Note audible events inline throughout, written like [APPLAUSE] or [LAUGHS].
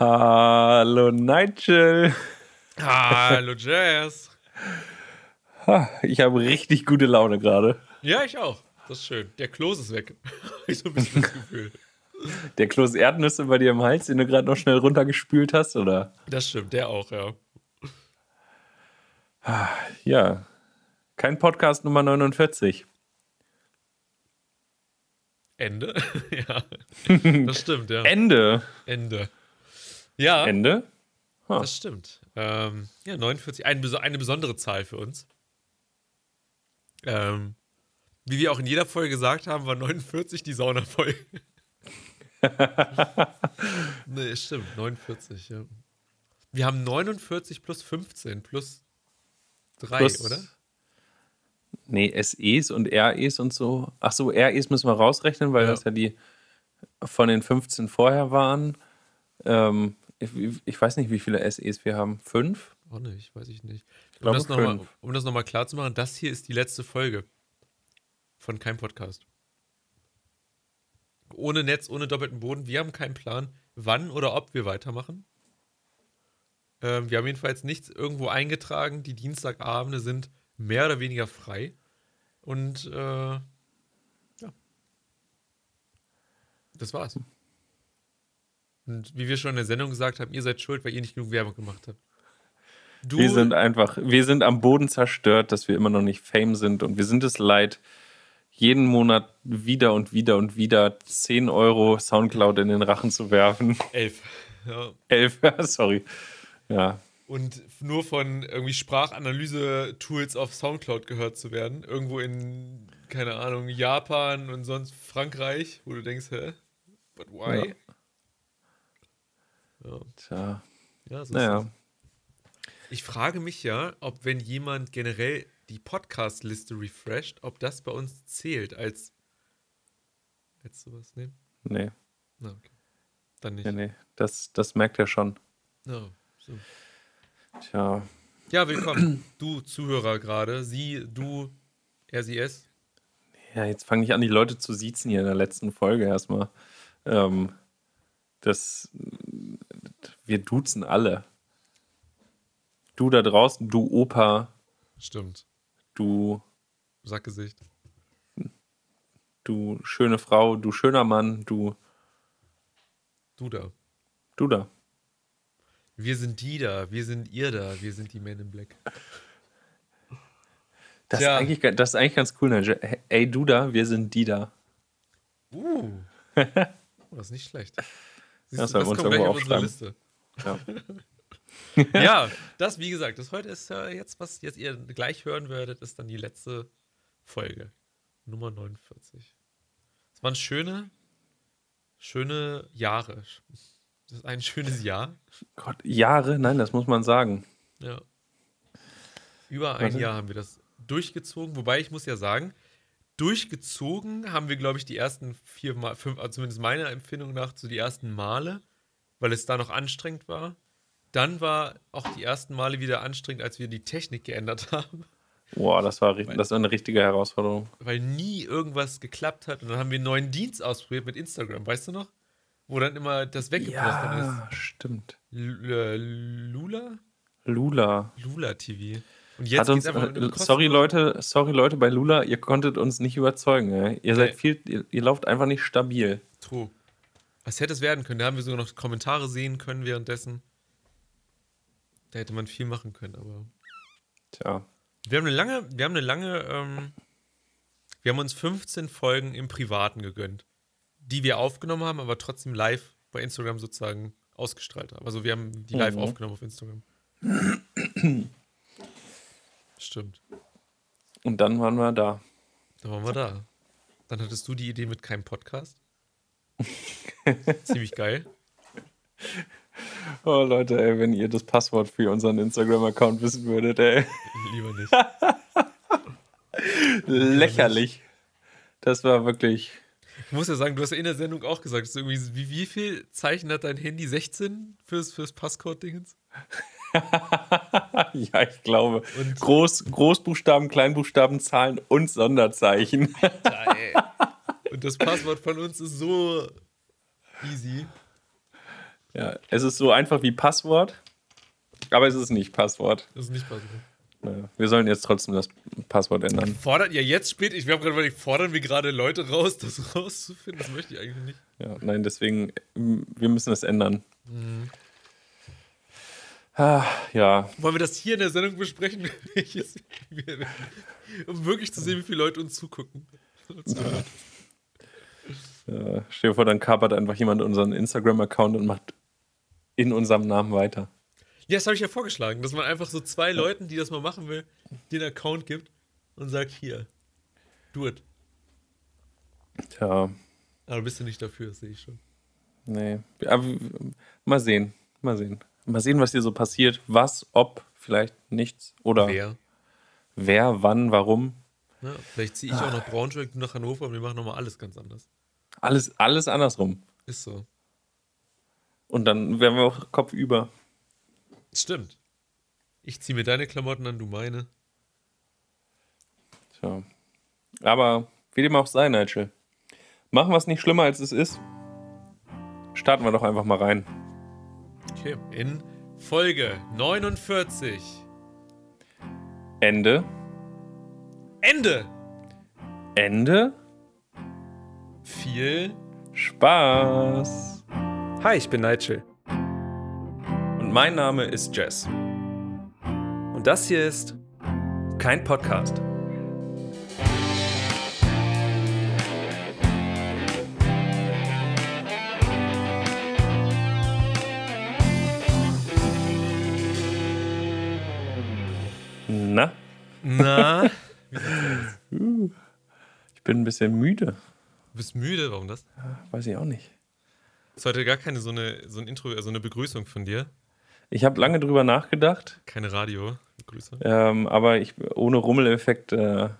Hallo Nigel. Hallo Jazz. Ich habe richtig gute Laune gerade. Ja, ich auch. Das ist schön. Der Kloß ist weg. [LAUGHS] ich so ein bisschen das Gefühl. Der Kloß Erdnüsse bei dir im Hals, den du gerade noch schnell runtergespült hast, oder? Das stimmt, der auch, ja. Ja. Kein Podcast Nummer 49. Ende? [LAUGHS] ja. [LAUGHS] Das stimmt, ja. Ende. Ende. Ja. Ende? Huh. Das stimmt. Ähm, ja, 49. Ein, eine besondere Zahl für uns. Ähm, wie wir auch in jeder Folge gesagt haben, war 49 die Saunafolge. [LAUGHS] nee, stimmt, 49, ja. Wir haben 49 plus 15 plus 3, plus, oder? Nee, SEs und REs und so. Ach so, REs müssen wir rausrechnen, weil ja. das ja die von den 15 vorher waren. Ähm, ich, weiß nicht, wie viele SEs wir haben. Fünf? Oh nicht, weiß ich nicht. Ich um, das noch mal, um das nochmal klar zu machen, das hier ist die letzte Folge von keinem Podcast. Ohne Netz, ohne doppelten Boden. Wir haben keinen Plan, wann oder ob wir weitermachen. Ähm, wir haben jedenfalls nichts irgendwo eingetragen. Die Dienstagabende sind mehr oder weniger frei. Und äh, ja. Das war's. Und wie wir schon in der Sendung gesagt haben, ihr seid schuld, weil ihr nicht genug Werbung gemacht habt. Du wir sind einfach, wir sind am Boden zerstört, dass wir immer noch nicht Fame sind und wir sind es leid, jeden Monat wieder und wieder und wieder 10 Euro Soundcloud in den Rachen zu werfen. Elf. Ja. Elf, [LAUGHS] sorry. Ja. Und nur von irgendwie Sprachanalyse-Tools auf Soundcloud gehört zu werden. Irgendwo in, keine Ahnung, Japan und sonst Frankreich, wo du denkst, hä? But why? Ja. Ja. Tja. Ja, so naja. Ich frage mich ja, ob wenn jemand generell die Podcast-Liste refresht, ob das bei uns zählt als. Hättest du was nehmen? Nee. Na, okay. Dann nicht. Nee, nee. Das, das merkt er schon. Oh, so. Tja. Ja, willkommen. Du Zuhörer gerade. Sie, du, er, sie, es. Ja, jetzt fange ich an, die Leute zu siezen hier in der letzten Folge erstmal. Ähm, das, wir duzen alle. Du da draußen, du Opa. Stimmt. Du. Sackgesicht. Du schöne Frau, du schöner Mann, du. Du da. Du da. Wir sind die da, wir sind ihr da, wir sind die Men in Black. Das, ist eigentlich, das ist eigentlich ganz cool, ne? Ey, du da, wir sind die da. Uh. [LAUGHS] oh, das ist nicht schlecht. Siehst das, du, das kommt gleich auf unsere Liste. Ja. [LAUGHS] ja, [LAUGHS] das, wie gesagt, das heute ist ja jetzt, was jetzt ihr gleich hören werdet, ist dann die letzte Folge. Nummer 49. Es waren schöne, schöne Jahre. Das ist ein schönes Jahr. Gott, Jahre? Nein, das muss man sagen. Ja. Über ein Jahr haben wir das durchgezogen, wobei ich muss ja sagen, durchgezogen haben wir, glaube ich, die ersten vier Mal, fünf, also zumindest meiner Empfindung nach, so die ersten Male, weil es da noch anstrengend war. Dann war auch die ersten Male wieder anstrengend, als wir die Technik geändert haben. Boah, das war, weil, das war eine richtige Herausforderung. Weil nie irgendwas geklappt hat. Und dann haben wir einen neuen Dienst ausprobiert mit Instagram, weißt du noch? Wo dann immer das weggebrochen ja, ist. stimmt. Äh, Lula? Lula. Lula TV. Und jetzt Hat uns, äh, sorry Leute, sorry Leute bei Lula, ihr konntet uns nicht überzeugen. Ey. Ihr seid viel, ihr, ihr lauft einfach nicht stabil. True. Was hätte es werden können? Da haben wir sogar noch Kommentare sehen können währenddessen. Da hätte man viel machen können, aber. Tja. Wir haben eine lange, wir haben eine lange, ähm, wir haben uns 15 Folgen im Privaten gegönnt, die wir aufgenommen haben, aber trotzdem live bei Instagram sozusagen ausgestrahlt haben. Also wir haben die live mhm. aufgenommen auf Instagram. [CLEARS THROAT] Stimmt. Und dann waren wir da. Dann waren wir da. Dann hattest du die Idee mit keinem Podcast. [LAUGHS] Ziemlich geil. Oh Leute, ey, wenn ihr das Passwort für unseren Instagram-Account wissen würdet, ey. [LAUGHS] Lieber nicht. Lächerlich. Das war wirklich. Ich muss ja sagen, du hast ja in der Sendung auch gesagt, wie, wie viel Zeichen hat dein Handy? 16 fürs, fürs Passcode-Dingens? [LAUGHS] ja, ich glaube. Und Groß, Großbuchstaben, Kleinbuchstaben, Zahlen und Sonderzeichen. Und das Passwort von uns ist so easy. Ja, es ist so einfach wie Passwort, aber es ist nicht Passwort. Es ist nicht Passwort. Ja, wir sollen jetzt trotzdem das Passwort ändern. Fordert ja jetzt spät, ich habe gerade fordern wir gerade Leute raus, das rauszufinden? Das möchte ich eigentlich nicht. Ja, nein, deswegen, wir müssen es ändern. Mhm. Ah, ja. Wollen wir das hier in der Sendung besprechen? [LAUGHS] [LAUGHS] um wirklich zu sehen, wie viele Leute uns zugucken. [LAUGHS] Ja, stell dir vor, dann kapert einfach jemand unseren Instagram-Account und macht in unserem Namen weiter. Ja, das habe ich ja vorgeschlagen, dass man einfach so zwei Leuten, die das mal machen will, den Account gibt und sagt, hier, do it. Tja. Aber bist du nicht dafür, das sehe ich schon. Nee. Aber mal sehen. Mal sehen. Mal sehen, was hier so passiert. Was, ob, vielleicht nichts. Oder wer. Wer, wann, warum. Ja, vielleicht ziehe ich auch nach Braunschweig, du nach Hannover und wir machen nochmal alles ganz anders. Alles, alles andersrum. Ist so. Und dann wären wir auch Kopf über. Stimmt. Ich ziehe mir deine Klamotten an, du meine. Tja. Aber wie dem auch sei, Nigel. Machen wir es nicht schlimmer, als es ist. Starten wir doch einfach mal rein. Okay, in Folge 49. Ende. Ende. Ende. Viel Spaß. Hi, ich bin Nigel. Und mein Name ist Jess. Und das hier ist kein Podcast. Na? Na? [LAUGHS] ich bin ein bisschen müde. Du bist müde, warum das? Ja, weiß ich auch nicht. Ist heute gar keine so eine, so ein Intro, also eine Begrüßung von dir. Ich habe lange drüber nachgedacht. Keine Radio-Begrüßung. Ähm, aber ich ohne Rummeleffekt. Äh.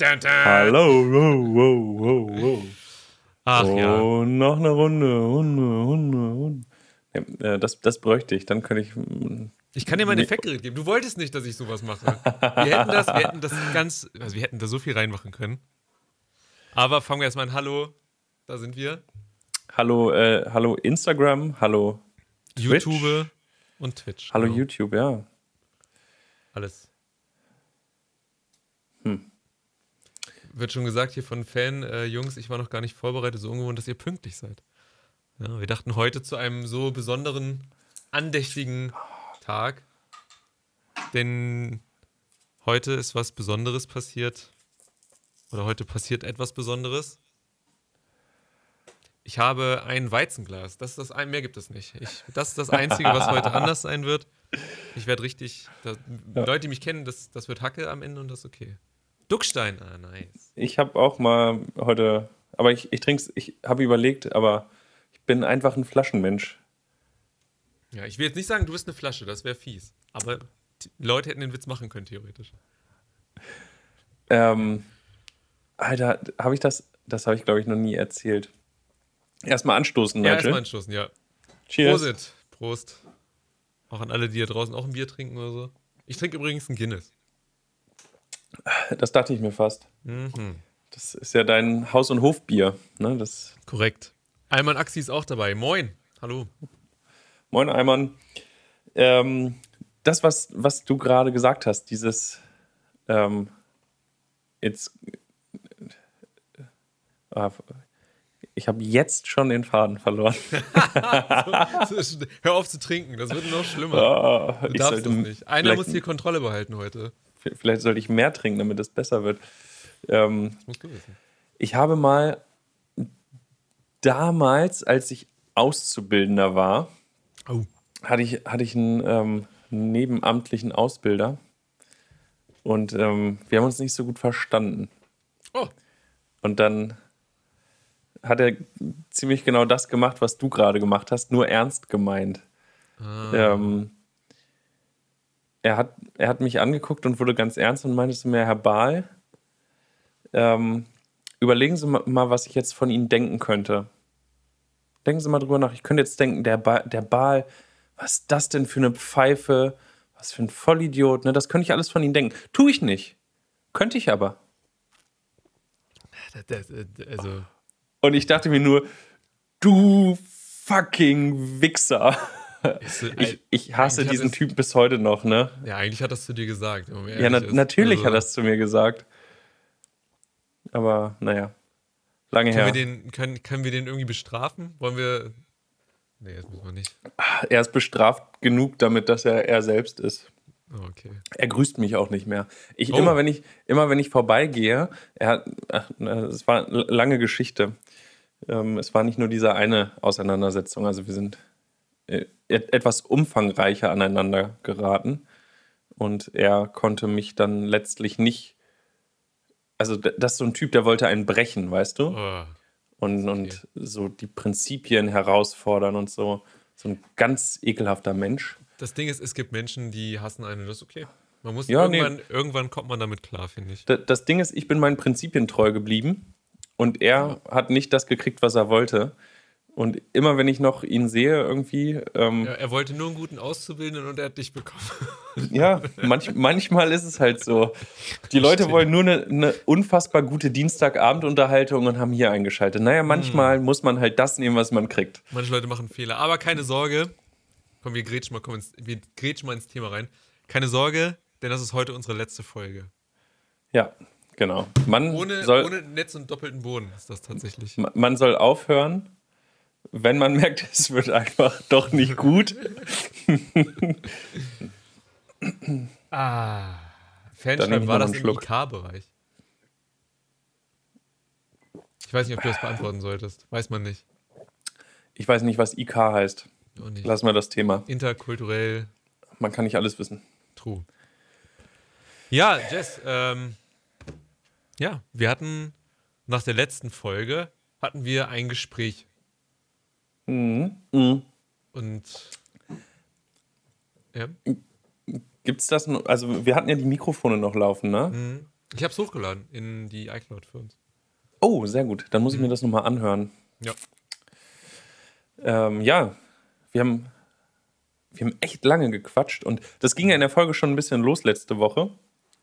Hallo, wow, wow, wow, wow. Ach oh, ja. noch eine Runde, Runde, Runde, Runde. Ja, äh, das, das bräuchte ich, dann könnte ich. Mm, ich kann dir mein Effektgerät geben. Du wolltest nicht, dass ich sowas mache. Wir hätten das, wir hätten das ganz, also wir hätten da so viel reinmachen können. Aber fangen wir erstmal an. Hallo, da sind wir. Hallo, äh, hallo Instagram, hallo Twitch. YouTube und Twitch. Hallo genau. YouTube, ja. Alles. Hm. Wird schon gesagt hier von Fan, äh, Jungs, ich war noch gar nicht vorbereitet, so ungewohnt, dass ihr pünktlich seid. Ja, wir dachten heute zu einem so besonderen, andächtigen Tag, denn heute ist was Besonderes passiert. Oder heute passiert etwas Besonderes. Ich habe ein Weizenglas. Das ist das ein, mehr gibt es nicht. Ich, das ist das Einzige, was heute [LAUGHS] anders sein wird. Ich werde richtig. Da, ja. Leute, die mich kennen, das, das wird Hacke am Ende und das ist okay. Duckstein, ah, nice. Ich habe auch mal heute, aber ich, ich trinke ich habe überlegt, aber ich bin einfach ein Flaschenmensch. Ja, ich will jetzt nicht sagen, du bist eine Flasche, das wäre fies. Aber Leute hätten den Witz machen können, theoretisch. Ähm, Alter, habe ich das, das habe ich glaube ich noch nie erzählt. Erstmal anstoßen, Nigel. Ja, erstmal anstoßen, ja. Cheers. Prosit. Prost. Auch an alle, die hier draußen auch ein Bier trinken oder so. Ich trinke übrigens ein Guinness. Das dachte ich mir fast. Mhm. Das ist ja dein Haus- und Hofbier. Ne? Das Korrekt. Alman Axi ist auch dabei. Moin. Hallo. Moin, Alman. Ähm, das, was, was du gerade gesagt hast, dieses ähm, jetzt Ah, ich habe jetzt schon den Faden verloren. [LAUGHS] Hör auf zu trinken, das wird noch schlimmer. Oh, du darfst das nicht. Einer muss die Kontrolle behalten heute. Vielleicht sollte ich mehr trinken, damit es besser wird. Ähm, das musst du wissen. Ich habe mal damals, als ich Auszubildender war, oh. hatte, ich, hatte ich einen ähm, nebenamtlichen Ausbilder. Und ähm, wir haben uns nicht so gut verstanden. Oh. Und dann hat er ziemlich genau das gemacht, was du gerade gemacht hast, nur ernst gemeint. Ah. Ähm, er, hat, er hat mich angeguckt und wurde ganz ernst und meinte zu mir, Herr Bahl, ähm, überlegen Sie mal, was ich jetzt von Ihnen denken könnte. Denken Sie mal drüber nach. Ich könnte jetzt denken, der, ba der Baal, was ist das denn für eine Pfeife? Was für ein Vollidiot. Ne? Das könnte ich alles von Ihnen denken. Tue ich nicht. Könnte ich aber. Das, das, also und ich dachte mir nur, du fucking Wichser. Ich, ich hasse diesen Typ bis heute noch, ne? Ja, eigentlich hat das zu dir gesagt. Ja, na, natürlich also, hat das zu mir gesagt. Aber naja, lange können her. Wir den, können, können wir den irgendwie bestrafen? Wollen wir. Nee, das müssen wir nicht. Er ist bestraft genug damit, dass er er selbst ist. Okay. Er grüßt mich auch nicht mehr. Ich, oh. immer, wenn ich, immer wenn ich vorbeigehe, er hat, ach, es war eine lange Geschichte. Ähm, es war nicht nur diese eine Auseinandersetzung, also wir sind äh, etwas umfangreicher aneinander geraten. Und er konnte mich dann letztlich nicht. Also, das ist so ein Typ, der wollte einen brechen, weißt du? Oh, und, okay. und so die Prinzipien herausfordern und so. So ein ganz ekelhafter Mensch. Das Ding ist, es gibt Menschen, die hassen einen und das ist okay. Man muss ja, irgendwann, nee. irgendwann kommt man damit klar, finde ich. Das, das Ding ist, ich bin meinen Prinzipien treu geblieben und er ja. hat nicht das gekriegt, was er wollte. Und immer wenn ich noch ihn sehe, irgendwie. Ähm, ja, er wollte nur einen guten Auszubildenden und er hat dich bekommen. [LAUGHS] Ja, manch, manchmal ist es halt so. Die Leute Stimmt. wollen nur eine, eine, unfassbar gute Dienstagabendunterhaltung und haben hier eingeschaltet. Naja, manchmal hm. muss man halt das nehmen, was man kriegt. Manche Leute machen Fehler. Aber keine Sorge. Komm, wir grätschen mal, komm ins, wir grätschen mal ins Thema rein. Keine Sorge, denn das ist heute unsere letzte Folge. Ja, genau. Man ohne, soll, ohne Netz und doppelten Boden ist das tatsächlich. Man soll aufhören wenn man merkt, es wird einfach doch nicht gut. [LAUGHS] ah, Fanschreiben war das im IK-Bereich? Ich weiß nicht, ob du das beantworten solltest. Weiß man nicht. Ich weiß nicht, was IK heißt. Lassen wir das Thema. Interkulturell. Man kann nicht alles wissen. True. Ja, Jess, ähm, ja, wir hatten nach der letzten Folge hatten wir ein Gespräch Mhm. Mhm. Und ja. Gibt es das noch? Also, wir hatten ja die Mikrofone noch laufen, ne? Mhm. Ich habe es hochgeladen in die iCloud für uns. Oh, sehr gut. Dann muss ich mir mhm. das nochmal anhören. Ja. Ähm, ja, wir haben, wir haben echt lange gequatscht und das ging ja in der Folge schon ein bisschen los letzte Woche,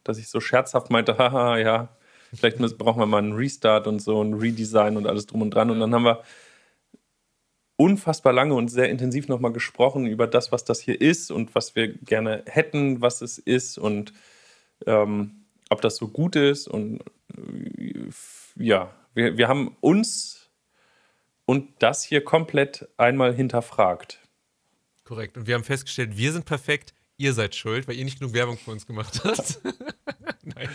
dass ich so scherzhaft meinte, [LAUGHS] haha, ja, vielleicht brauchen wir mal einen Restart und so, ein Redesign und alles drum und dran. Und dann haben wir unfassbar lange und sehr intensiv nochmal gesprochen über das, was das hier ist und was wir gerne hätten, was es ist und ähm, ob das so gut ist. Und äh, ja, wir, wir haben uns und das hier komplett einmal hinterfragt. Korrekt. Und wir haben festgestellt, wir sind perfekt, ihr seid schuld, weil ihr nicht genug Werbung für uns gemacht habt. [LAUGHS] Nein.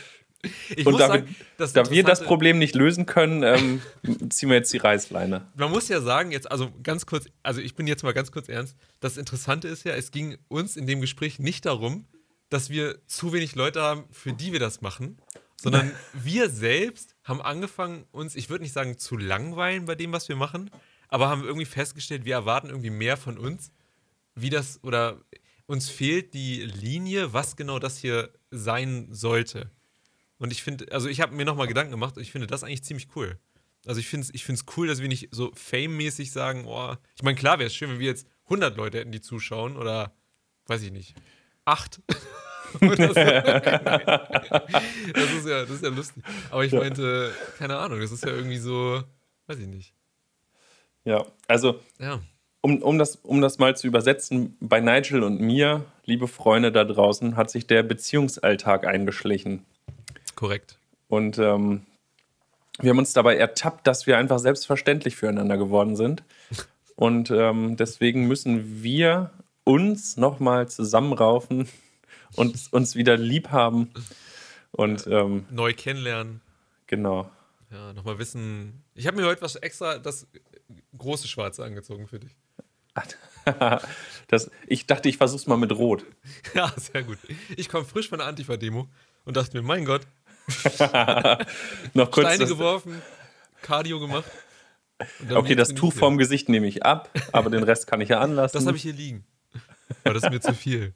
Ich und da, sagen, wir, da wir das Problem nicht lösen können, ähm, [LAUGHS] ziehen wir jetzt die Reißleine. Man muss ja sagen, jetzt, also ganz kurz, also ich bin jetzt mal ganz kurz ernst. Das Interessante ist ja, es ging uns in dem Gespräch nicht darum, dass wir zu wenig Leute haben, für die wir das machen, sondern [LAUGHS] wir selbst haben angefangen, uns, ich würde nicht sagen, zu langweilen bei dem, was wir machen, aber haben irgendwie festgestellt, wir erwarten irgendwie mehr von uns, wie das oder uns fehlt die Linie, was genau das hier sein sollte. Und ich finde, also ich habe mir nochmal Gedanken gemacht und ich finde das eigentlich ziemlich cool. Also ich finde es ich cool, dass wir nicht so fame-mäßig sagen, oh, ich meine, klar wäre es schön, wenn wir jetzt 100 Leute hätten, die zuschauen oder, weiß ich nicht, [LAUGHS] [LAUGHS] 8. [LAUGHS] das, ist ja, das ist ja lustig. Aber ich meinte, keine Ahnung, das ist ja irgendwie so, weiß ich nicht. Ja, also ja. Um, um, das, um das mal zu übersetzen, bei Nigel und mir, liebe Freunde da draußen, hat sich der Beziehungsalltag eingeschlichen. Korrekt. Und ähm, wir haben uns dabei ertappt, dass wir einfach selbstverständlich füreinander geworden sind. Und ähm, deswegen müssen wir uns nochmal zusammenraufen und uns wieder lieb haben und ähm, neu kennenlernen. Genau. Ja, nochmal wissen. Ich habe mir heute was extra das große Schwarze angezogen für dich. [LAUGHS] das, ich dachte, ich versuche es mal mit Rot. [LAUGHS] Ja, sehr gut. Ich komme frisch von der Antifa-Demo und dachte mir, mein Gott, [LAUGHS] Noch kurz Steine geworfen, Cardio gemacht. Okay, das Tuch vorm Gesicht nehme ich ab, aber den Rest kann ich ja anlassen. Das habe ich hier liegen. Aber das ist mir zu viel.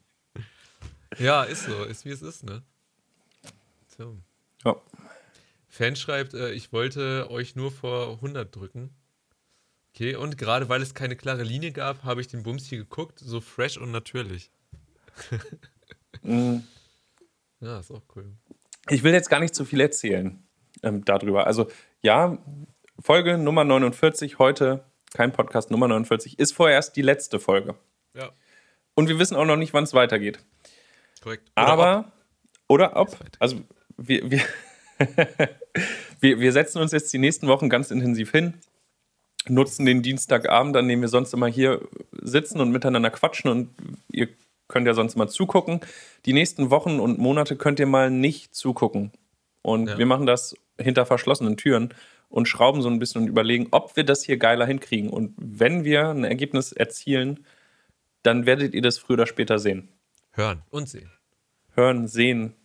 Ja, ist so. Ist wie es ist, ne? So. Ja. Fan schreibt, äh, ich wollte euch nur vor 100 drücken. Okay, und gerade weil es keine klare Linie gab, habe ich den Bums hier geguckt, so fresh und natürlich. [LAUGHS] mm. Ja, ist auch cool. Ich will jetzt gar nicht zu viel erzählen ähm, darüber. Also ja, Folge Nummer 49 heute kein Podcast Nummer 49, ist vorerst die letzte Folge. Ja. Und wir wissen auch noch nicht, wann es weitergeht. Korrekt. Oder Aber, ob. oder ob, also wir, wir, [LAUGHS] wir, wir setzen uns jetzt die nächsten Wochen ganz intensiv hin, nutzen den Dienstagabend, an dem wir sonst immer hier sitzen und miteinander quatschen und ihr könnt ja sonst mal zugucken. Die nächsten Wochen und Monate könnt ihr mal nicht zugucken. Und ja. wir machen das hinter verschlossenen Türen und schrauben so ein bisschen und überlegen, ob wir das hier geiler hinkriegen. Und wenn wir ein Ergebnis erzielen, dann werdet ihr das früher oder später sehen. Hören und sehen. Hören, sehen,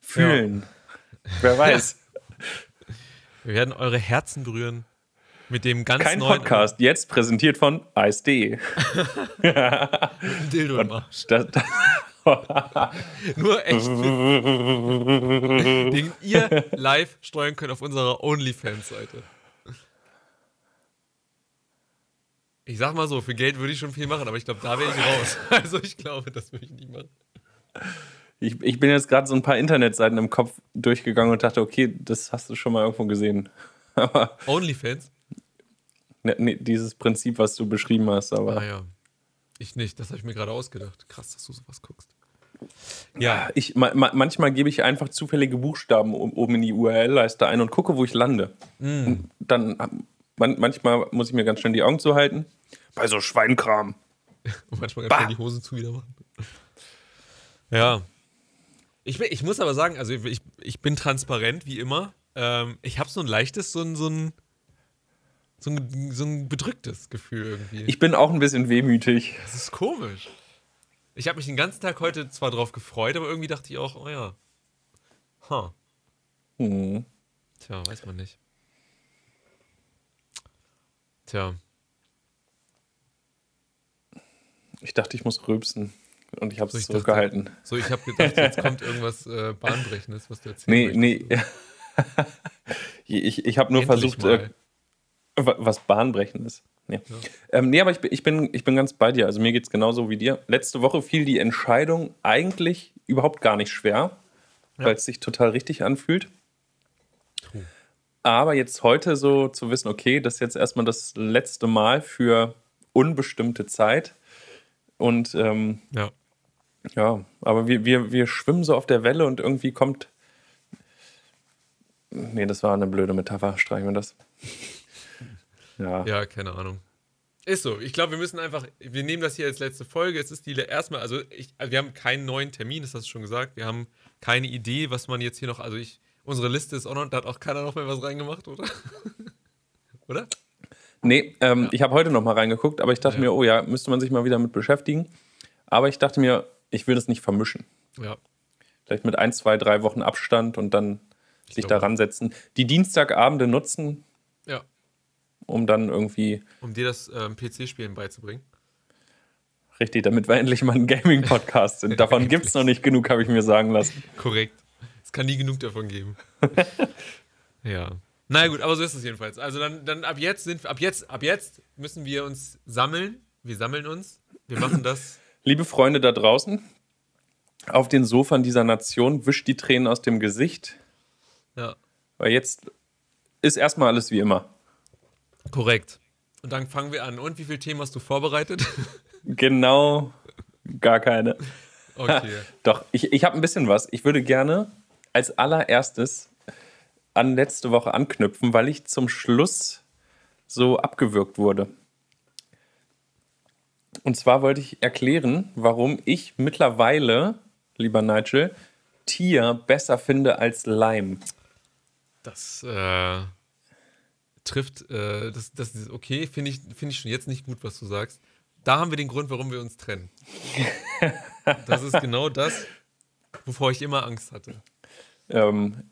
fühlen. Ja. Wer [LAUGHS] weiß. Wir werden eure Herzen berühren mit dem ganz Kein neuen Podcast, jetzt präsentiert von Ice.de. [LAUGHS] Dildo im Arsch. Das, das [LAUGHS] Nur echt. den ihr live steuern könnt auf unserer OnlyFans-Seite. Ich sag mal so, für Geld würde ich schon viel machen, aber ich glaube, da wäre ich raus. Also ich glaube, das würde ich nicht machen. Ich, ich bin jetzt gerade so ein paar Internetseiten im Kopf durchgegangen und dachte, okay, das hast du schon mal irgendwo gesehen. [LAUGHS] OnlyFans? Ne, ne, dieses Prinzip, was du beschrieben hast, aber. Ah ja. Ich nicht, das habe ich mir gerade ausgedacht. Krass, dass du sowas guckst. Ja. Ich, ma, manchmal gebe ich einfach zufällige Buchstaben oben in die URL-Leiste ein und gucke, wo ich lande. Mm. dann man, manchmal muss ich mir ganz schnell die Augen zuhalten. Bei so Schweinkram. und [LAUGHS] manchmal ganz schnell die Hosen zu wieder machen. Ja. Ich, ich muss aber sagen, also ich, ich bin transparent, wie immer. Ähm, ich habe so ein leichtes, so ein, so ein so ein, so ein bedrücktes Gefühl irgendwie. Ich bin auch ein bisschen wehmütig. Das ist komisch. Ich habe mich den ganzen Tag heute zwar drauf gefreut, aber irgendwie dachte ich auch, oh ja. Ha. Huh. Hm. Tja, weiß man nicht. Tja. Ich dachte, ich muss rülpsen. Und ich habe es so zurückgehalten. so, ich habe gedacht, jetzt kommt irgendwas äh, Bahnbrechendes, was du erzählst. Nee, nee. ich ich habe nur Endlich versucht, äh, was Bahnbrechendes. Nee. Ja. Ähm, nee, aber ich, ich, bin, ich bin ganz bei dir. Also mir geht es genauso wie dir. Letzte Woche fiel die Entscheidung eigentlich überhaupt gar nicht schwer, ja. weil es sich total richtig anfühlt. Puh. Aber jetzt heute so zu wissen, okay, das ist jetzt erstmal das letzte Mal für unbestimmte Zeit. Und ähm, ja. ja, aber wir, wir, wir schwimmen so auf der Welle und irgendwie kommt. Nee, das war eine blöde Metapher. Streichen wir das. [LAUGHS] Ja. ja, keine Ahnung. Ist so. Ich glaube, wir müssen einfach, wir nehmen das hier als letzte Folge. Es ist die erstmal, also, ich, also wir haben keinen neuen Termin, das hast du schon gesagt. Wir haben keine Idee, was man jetzt hier noch, also ich, unsere Liste ist auch noch, da hat auch keiner noch mehr was reingemacht, oder? [LAUGHS] oder? Nee, ähm, ja. ich habe heute noch mal reingeguckt, aber ich dachte ja. mir, oh ja, müsste man sich mal wieder mit beschäftigen. Aber ich dachte mir, ich will das nicht vermischen. Ja. Vielleicht mit ein, zwei, drei Wochen Abstand und dann ich sich daran setzen. Die Dienstagabende nutzen, um dann irgendwie. Um dir das ähm, PC-Spielen beizubringen. Richtig, damit wir endlich mal ein Gaming-Podcast sind. [LAUGHS] Davon gibt es noch nicht genug, habe ich mir sagen lassen. Korrekt. Es kann nie genug davon geben. [LAUGHS] ja. Na naja, gut, aber so ist es jedenfalls. Also dann, dann ab jetzt sind ab jetzt, ab jetzt müssen wir uns sammeln. Wir sammeln uns. Wir machen das. [LAUGHS] Liebe Freunde da draußen, auf den Sofern dieser Nation, wischt die Tränen aus dem Gesicht. Ja. Weil jetzt ist erstmal alles wie immer. Korrekt. Und dann fangen wir an. Und wie viele Themen hast du vorbereitet? [LAUGHS] Genau, gar keine. Okay. [LAUGHS] Doch, ich, ich habe ein bisschen was. Ich würde gerne als allererstes an letzte Woche anknüpfen, weil ich zum Schluss so abgewürgt wurde. Und zwar wollte ich erklären, warum ich mittlerweile, lieber Nigel, Tier besser finde als Leim. Das äh, trifft, äh, das, das ist okay, finde ich, find ich schon jetzt nicht gut, was du sagst. Da haben wir den Grund, warum wir uns trennen. [LAUGHS] das ist genau das, wovor ich immer Angst hatte. Ähm,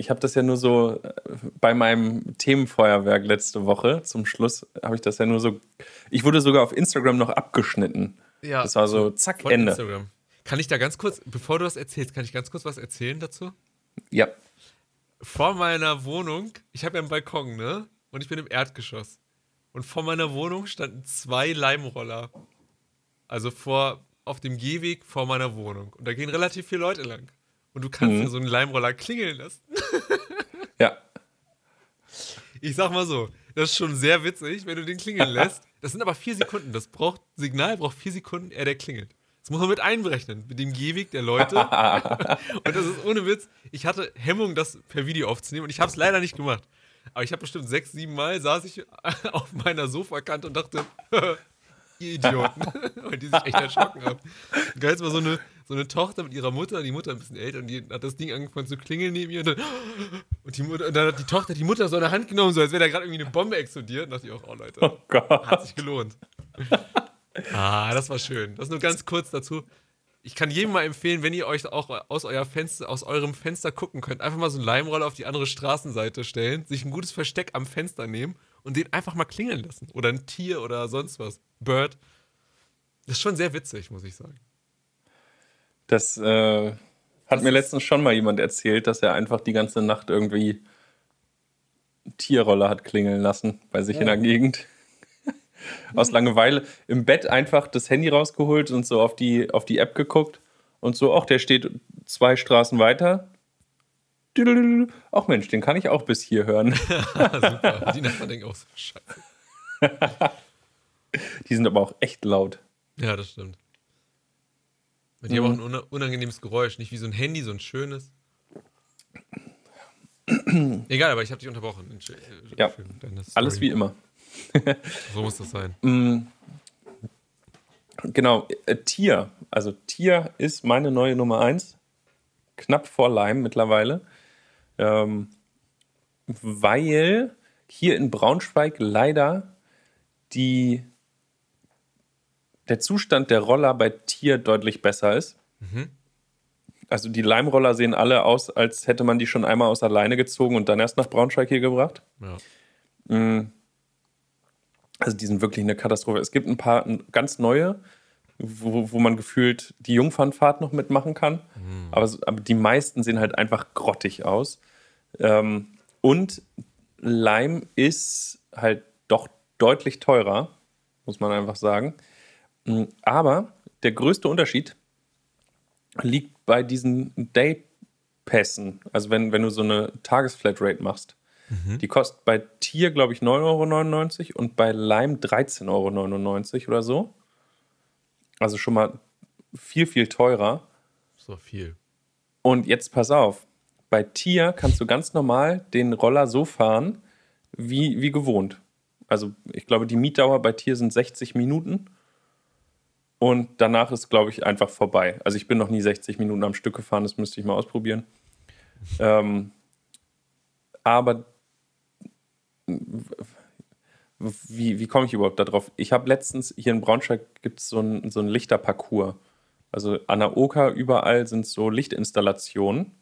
ich habe das ja nur so äh, bei meinem Themenfeuerwerk letzte Woche zum Schluss habe ich das ja nur so. Ich wurde sogar auf Instagram noch abgeschnitten. Ja. Das war so zack Ende. Instagram. Kann ich da ganz kurz, bevor du das erzählst, kann ich ganz kurz was erzählen dazu? Ja vor meiner Wohnung, ich habe ja einen Balkon, ne? Und ich bin im Erdgeschoss. Und vor meiner Wohnung standen zwei Leimroller. Also vor, auf dem Gehweg vor meiner Wohnung. Und da gehen relativ viele Leute lang. Und du kannst mhm. ja so einen Leimroller klingeln lassen. Ja. ich sag mal so, das ist schon sehr witzig, wenn du den klingeln [LAUGHS] lässt. Das sind aber vier Sekunden. Das braucht, Signal braucht vier Sekunden, er der klingelt. Das muss man mit einberechnen, mit dem Gehweg der Leute. [LAUGHS] und das ist ohne Witz. Ich hatte Hemmung, das per Video aufzunehmen und ich habe es leider nicht gemacht. Aber ich habe bestimmt sechs, sieben Mal saß ich [LAUGHS] auf meiner Sofakante und dachte, ihr Idioten. Weil die sich echt erschrocken haben. Geil war so eine, so eine Tochter mit ihrer Mutter, die Mutter ein bisschen älter, und die hat das Ding angefangen zu klingeln neben ihr und dann, und die Mutter, und dann hat die Tochter die Mutter so in der Hand genommen, so als wäre da gerade irgendwie eine Bombe explodiert. Und dachte ich auch, oh Leute, oh hat sich gelohnt. [LAUGHS] ah, das war schön. Das nur ganz kurz dazu. Ich kann jedem mal empfehlen, wenn ihr euch auch aus, euer Fenster, aus eurem Fenster gucken könnt, einfach mal so einen Leimroller auf die andere Straßenseite stellen, sich ein gutes Versteck am Fenster nehmen und den einfach mal klingeln lassen. Oder ein Tier oder sonst was. Bird. Das ist schon sehr witzig, muss ich sagen. Das äh, hat mir letztens schon mal jemand erzählt, dass er einfach die ganze Nacht irgendwie Tierroller hat klingeln lassen bei sich ja. in der Gegend. [LAUGHS] Aus Langeweile im Bett einfach das Handy rausgeholt und so auf die, auf die App geguckt und so, ach, der steht zwei Straßen weiter. Ach Mensch, den kann ich auch bis hier hören. [LAUGHS] Super. Die Nachbarn denken auch so, [LAUGHS] scheiße. Die sind aber auch echt laut. Ja, das stimmt. Die mhm. haben auch ein unangenehmes Geräusch, nicht wie so ein Handy, so ein schönes. Egal, aber ich habe dich unterbrochen. Äh, ja, alles wie immer. so muss das sein. [LAUGHS] Mm. Genau, äh, Tier. Also Tier ist meine neue Nummer 1. Knapp vor Leim mittlerweile. Ähm, weil hier in Braunschweig leider die der Zustand der Roller bei Tier deutlich besser ist. Mhm. Also die Leimroller sehen alle aus, als hätte man die schon einmal aus der Leine gezogen und dann erst nach Braunschweig hier gebracht. Ja. Mm. Also die sind wirklich eine Katastrophe. Es gibt ein paar ganz neue, wo, wo man gefühlt die Jungfernfahrt noch mitmachen kann. Mhm. Aber, aber, die meisten sehen halt einfach grottig aus. Ähm, und Leim ist halt doch deutlich teurer, muss man einfach sagen. Mm, aber der größte Unterschied liegt bei diesen Day-Pässen. Also wenn, wenn du so eine Tagesflatrate machst. Mhm. Die kostet bei Tier, glaube ich, 9,99 Euro und bei Lime 13,99 Euro oder so. Also schon mal viel, viel teurer. So viel. Und jetzt pass auf. Bei Tier kannst du ganz normal den Roller so fahren, wie, wie gewohnt. Also ich glaube, die Mietdauer bei Tier sind 60 Minuten. Und danach ist, glaube ich, einfach vorbei. Also ich bin noch nie 60 Minuten am Stück gefahren, das müsste ich mal ausprobieren. Ähm, aber wie, wie komme ich überhaupt darauf? Ich habe letztens, hier in Braunschweig gibt es so einen so Lichterparcours. Also an der Oker überall sind so Lichtinstallationen,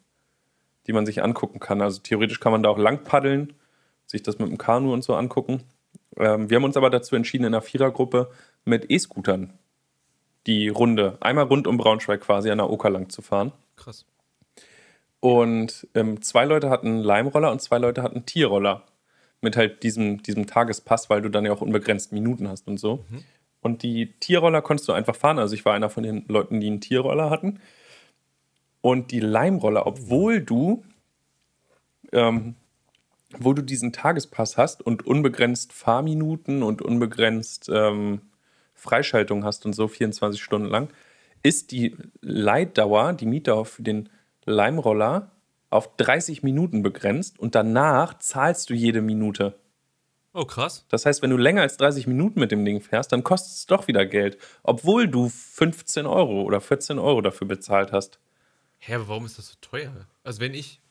die man sich angucken kann. Also theoretisch kann man da auch lang paddeln, sich das mit dem Kanu und so angucken. Ähm, wir haben uns aber dazu entschieden, in einer Vierergruppe mit E-Scootern die Runde, einmal rund um Braunschweig quasi an der Oker lang zu fahren. Krass. Und ähm, zwei Leute hatten Leimroller und zwei Leute hatten Tierroller. Mit halt diesem, diesem Tagespass, weil du dann ja auch unbegrenzt Minuten hast und so. Mhm. Und die Tierroller konntest du einfach fahren. Also ich war einer von den Leuten, die einen Tierroller hatten. Und die Leimroller, obwohl du, ähm, wo du diesen Tagespass hast und unbegrenzt Fahrminuten und unbegrenzt ähm, Freischaltung hast und so 24 Stunden lang, ist die Leitdauer, die Mietdauer für den Leimroller auf 30 Minuten begrenzt und danach zahlst du jede Minute. Oh, krass. Das heißt, wenn du länger als 30 Minuten mit dem Ding fährst, dann kostet es doch wieder Geld, obwohl du 15 Euro oder 14 Euro dafür bezahlt hast. Hä, aber warum ist das so teuer? Also, wenn ich,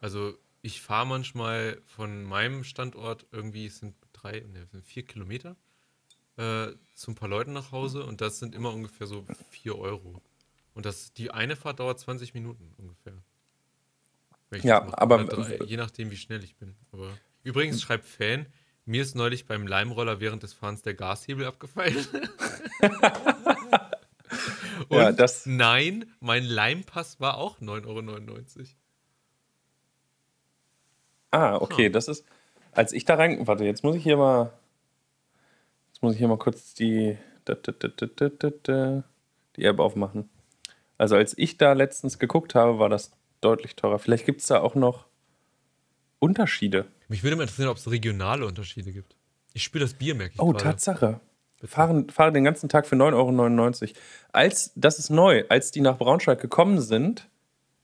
also ich fahre manchmal von meinem Standort irgendwie, es sind drei, ne, sind vier Kilometer äh, zu ein paar Leuten nach Hause und das sind immer ungefähr so 4 Euro. Und das, die eine Fahrt dauert 20 Minuten ungefähr. Ja, aber. Drei, je nachdem, wie schnell ich bin. Aber übrigens schreibt Fan, mir ist neulich beim Leimroller während des Fahrens der Gashebel abgefallen. [LAUGHS] [LAUGHS] Und ja, das nein, mein Leimpass war auch 9,99 Euro. Ah, okay, hm. das ist. Als ich da rein. Warte, jetzt muss ich hier mal. Jetzt muss ich hier mal kurz die, die App aufmachen. Also als ich da letztens geguckt habe, war das deutlich teurer. Vielleicht gibt es da auch noch Unterschiede. Mich würde mal interessieren, ob es regionale Unterschiede gibt. Ich spüre das Bier, merke ich Oh, gerade. Tatsache. Fahren, fahren den ganzen Tag für 9,99 Euro. Als, das ist neu, als die nach Braunschweig gekommen sind,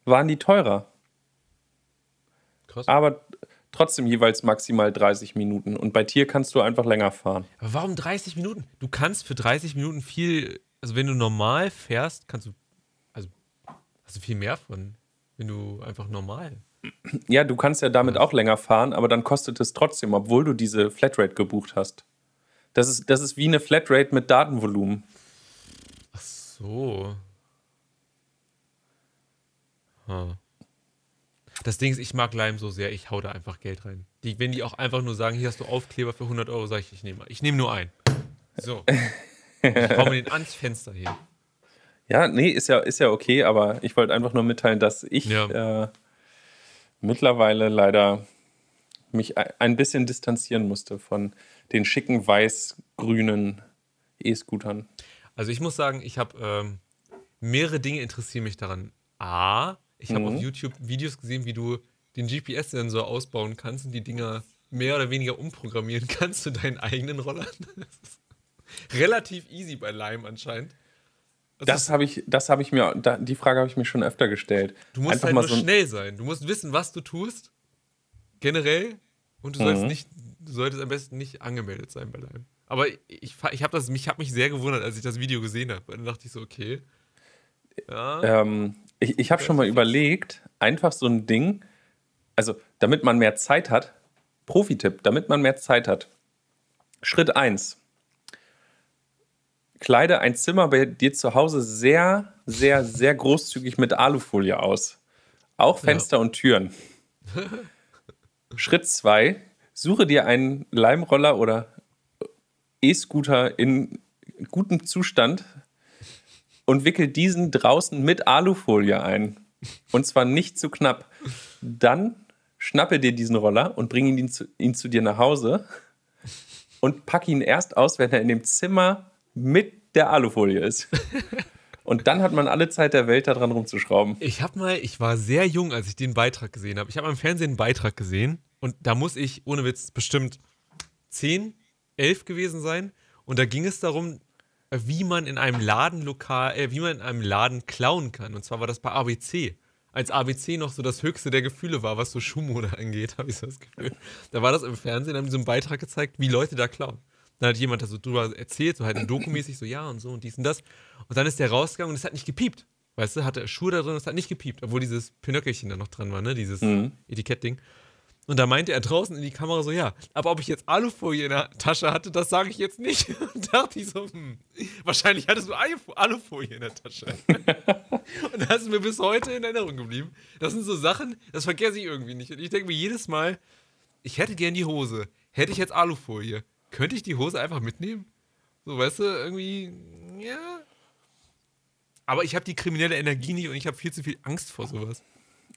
waren die teurer. Krass. Aber trotzdem jeweils maximal 30 Minuten. Und bei Tier kannst du einfach länger fahren. Aber warum 30 Minuten? Du kannst für 30 Minuten viel, also wenn du normal fährst, kannst du, also hast du viel mehr von, wenn du einfach normal. Ja, du kannst ja damit auch länger fahren, aber dann kostet es trotzdem, obwohl du diese Flatrate gebucht hast. Das ist, das ist wie eine Flatrate mit Datenvolumen. Ach so. Huh. Das Ding ist, ich mag Lime so sehr, ich hau da einfach Geld rein. Die, wenn die auch einfach nur sagen, hier hast du Aufkleber für 100 Euro, sage ich, ich nehme ich nehm nur einen. So. [LAUGHS] ich hau mir den ans Fenster hier. Ja, nee, ist ja, ist ja okay, aber ich wollte einfach nur mitteilen, dass ich ja. äh, mittlerweile leider mich ein bisschen distanzieren musste von den schicken weiß-grünen E-Scootern. Also ich muss sagen, ich habe ähm, mehrere Dinge interessieren mich daran. A, ich habe mhm. auf YouTube Videos gesehen, wie du den GPS-Sensor ausbauen kannst und die Dinger mehr oder weniger umprogrammieren kannst zu deinen eigenen Rollern. [LAUGHS] relativ easy bei Lime anscheinend. Also das habe ich, das ich mir, da, die Frage habe ich mir schon öfter gestellt. Du musst Einfach halt nur so schnell sein. Du musst wissen, was du tust, generell, und du mhm. nicht, du solltest am besten nicht angemeldet sein bei Lime. Aber ich, ich habe das, mich, hab mich sehr gewundert, als ich das Video gesehen habe. Dann dachte ich so, okay. Ja. Ähm, ich ich habe schon mal überlegt, einfach so ein Ding, also damit man mehr Zeit hat, Profi-Tipp, damit man mehr Zeit hat. Schritt 1. Kleide ein Zimmer bei dir zu Hause sehr, sehr, sehr großzügig mit Alufolie aus. Auch Fenster ja. und Türen. [LAUGHS] Schritt 2. Suche dir einen Leimroller oder E-Scooter in gutem Zustand und wickel diesen draußen mit Alufolie ein. Und zwar nicht zu knapp. Dann schnappe dir diesen Roller und bring ihn zu, ihn zu dir nach Hause und pack ihn erst aus, wenn er in dem Zimmer mit der Alufolie ist. Und dann hat man alle Zeit der Welt daran rumzuschrauben. Ich habe mal, ich war sehr jung, als ich den Beitrag gesehen habe. Ich habe im Fernsehen einen Beitrag gesehen und da muss ich, ohne Witz, bestimmt 10, 11 gewesen sein. Und da ging es darum, wie man in einem Ladenlokal, äh, wie man in einem Laden klauen kann. Und zwar war das bei ABC. Als ABC noch so das höchste der Gefühle war, was so Schuhmode [LAUGHS] angeht, habe ich so das Gefühl. Da war das im Fernsehen, haben die so einen Beitrag gezeigt, wie Leute da klauen. Dann hat jemand da so drüber erzählt, so halt dokumäßig, so ja und so und dies und das. Und dann ist der rausgegangen und es hat nicht gepiept. Weißt du, hatte Schuhe da drin und es hat nicht gepiept, obwohl dieses Pinöckelchen da noch dran war, ne? Dieses mhm. Etikettding. Und da meinte er draußen in die Kamera so, ja, aber ob ich jetzt Alufolie in der Tasche hatte, das sage ich jetzt nicht. [LAUGHS] Und dachte ich so, hm, wahrscheinlich hattest du Alufolie in der Tasche. [LAUGHS] und das ist mir bis heute in Erinnerung geblieben. Das sind so Sachen, das vergesse ich irgendwie nicht. Und ich denke mir jedes Mal, ich hätte gern die Hose. Hätte ich jetzt Alufolie, könnte ich die Hose einfach mitnehmen? So, weißt du, irgendwie, ja. Aber ich habe die kriminelle Energie nicht und ich habe viel zu viel Angst vor sowas.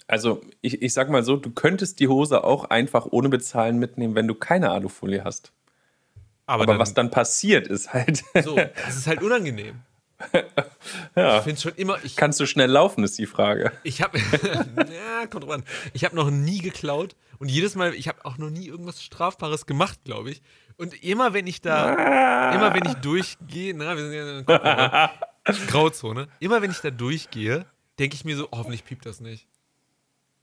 Also, ich, ich sag mal so, du könntest die Hose auch einfach ohne Bezahlen mitnehmen, wenn du keine Alufolie hast. Aber, Aber dann, was dann passiert, ist halt. [LAUGHS] so, das ist halt unangenehm. [LAUGHS] ja. Ich finde schon immer. Ich, Kannst du schnell laufen, ist die Frage. Ich habe. [LAUGHS] ja, kommt drauf an. Ich habe noch nie geklaut und jedes Mal, ich habe auch noch nie irgendwas Strafbares gemacht, glaube ich. Und immer, wenn ich da. Ah. Immer, wenn ich durchgehe. Na, wir sind ja in der Grauzone. Immer, wenn ich da durchgehe, denke ich mir so, hoffentlich piept das nicht.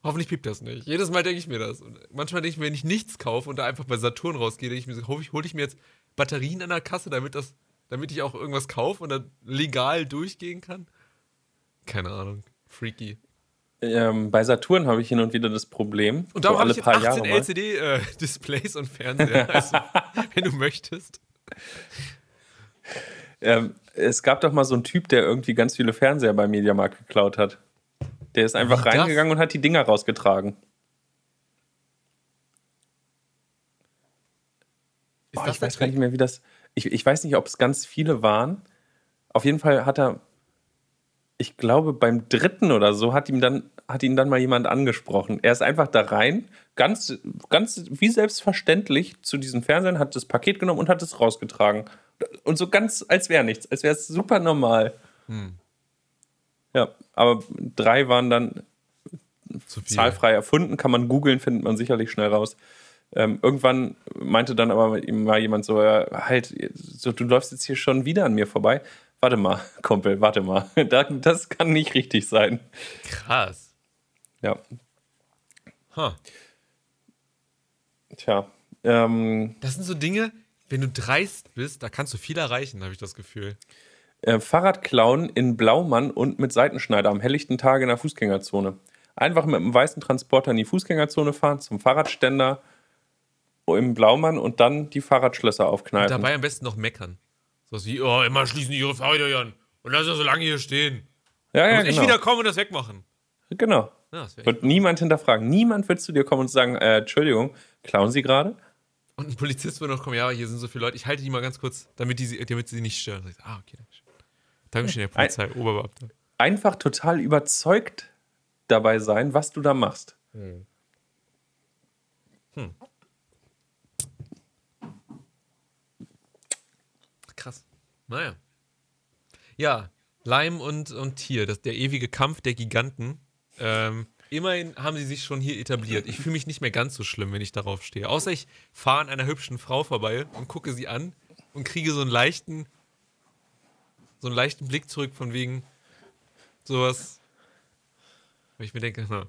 Hoffentlich piept das nicht. Jedes Mal denke ich mir das. Und manchmal denke ich mir, wenn ich nichts kaufe und da einfach bei Saturn rausgehe, denke ich mir so, hole ich, mir jetzt Batterien an der Kasse, damit, das, damit ich auch irgendwas kaufe und dann legal durchgehen kann? Keine Ahnung. Freaky. Ähm, bei Saturn habe ich hin und wieder das Problem. Und so habe ich jetzt 18 LCD-Displays äh, und Fernseher, [LAUGHS] also, wenn du möchtest. Ähm, es gab doch mal so einen Typ, der irgendwie ganz viele Fernseher beim Mediamarkt geklaut hat. Der ist einfach Wie reingegangen das? und hat die Dinger rausgetragen. Boah, ich weiß gar nicht mehr, wie das. Ich, ich weiß nicht, ob es ganz viele waren. Auf jeden Fall hat er, ich glaube, beim dritten oder so hat ihm dann, hat ihn dann mal jemand angesprochen. Er ist einfach da rein, ganz, ganz wie selbstverständlich zu diesem Fernsehen, hat das Paket genommen und hat es rausgetragen. Und so ganz, als wäre nichts, als wäre es super normal. Hm. Ja, aber drei waren dann zahlfrei erfunden, kann man googeln, findet man sicherlich schnell raus. Ähm, irgendwann meinte dann aber mal jemand so, äh, halt, so, du läufst jetzt hier schon wieder an mir vorbei. Warte mal, [LAUGHS] Kumpel, warte mal. [LAUGHS] das kann nicht richtig sein. Krass. Ja. Huh. Tja. Ähm, das sind so Dinge, wenn du dreist bist, da kannst du viel erreichen, habe ich das Gefühl. Äh, Fahrradklauen in Blaumann und mit Seitenschneider am helllichten Tage in der Fußgängerzone. Einfach mit einem weißen Transporter in die Fußgängerzone fahren, zum Fahrradständer im Blaumann und dann die Fahrradschlösser aufkneifen. Und dabei am besten noch meckern. So was wie, oh, immer schließen die ihre Fahrräder an und lassen so lange hier stehen. Ja, ja, muss genau. ich wieder kommen und das wegmachen. Genau. Ja, wird niemand hinterfragen. Niemand wird zu dir kommen und sagen, äh, Entschuldigung, klauen Sie gerade? Und ein Polizist würde noch kommen, ja, hier sind so viele Leute, ich halte die mal ganz kurz, damit, die, damit sie nicht stören. Ah, okay, danke. Dankeschön, Herr Polizei, ein, Oberbeamter. Einfach total überzeugt dabei sein, was du da machst. Hm. Hm. Krass. Naja. Ja, Leim und, und Tier, das, der ewige Kampf der Giganten. Ähm, immerhin haben sie sich schon hier etabliert. Ich fühle mich nicht mehr ganz so schlimm, wenn ich darauf stehe. Außer ich fahre an einer hübschen Frau vorbei und gucke sie an und kriege so einen leichten so einen leichten Blick zurück von wegen sowas, weil ich mir denke, na,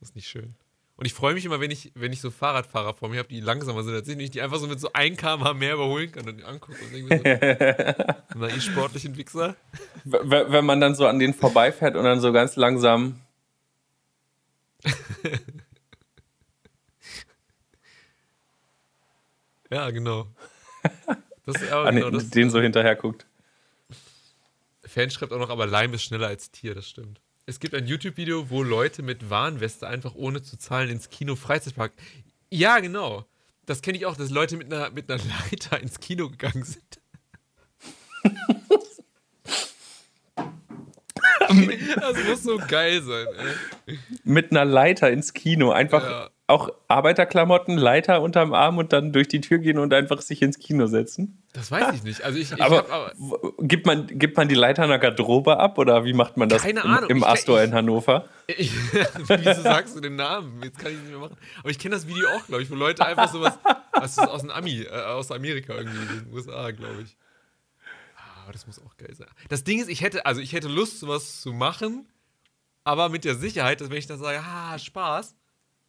das ist nicht schön. Und ich freue mich immer, wenn ich, wenn ich so Fahrradfahrer vor mir habe, die langsamer sind als ich, die einfach so mit so 1 km mehr überholen kann und die angucke und denke so, [LAUGHS] na, ihr sportlichen Wichser. Wenn man dann so an denen vorbeifährt und dann so ganz langsam. [LAUGHS] ja, genau. Das, ja, genau das, den so hinterher guckt. Fan schreibt auch noch, aber Leim ist schneller als Tier, das stimmt. Es gibt ein YouTube-Video, wo Leute mit Warnweste einfach ohne zu zahlen ins Kino Freizeitpark. Ja, genau. Das kenne ich auch, dass Leute mit einer, mit einer Leiter ins Kino gegangen sind. [LAUGHS] das muss so geil sein, ey. Mit einer Leiter ins Kino. Einfach ja. Auch Arbeiterklamotten, Leiter unterm Arm und dann durch die Tür gehen und einfach sich ins Kino setzen. Das weiß ich nicht. Also ich, ich aber, aber gibt, man, gibt man die Leiter in der Garderobe ab oder wie macht man das Keine Ahnung. im, im Astor ich, in Hannover? Ich, [LAUGHS] wieso sagst du den Namen? Jetzt kann ich nicht mehr machen. Aber ich kenne das Video auch, glaube ich, wo Leute einfach sowas also aus, Ami, äh, aus Amerika irgendwie, in den USA, glaube ich. Ah, aber das muss auch geil sein. Das Ding ist, ich hätte, also ich hätte Lust, sowas zu machen, aber mit der Sicherheit, dass wenn ich dann sage, ha, Spaß,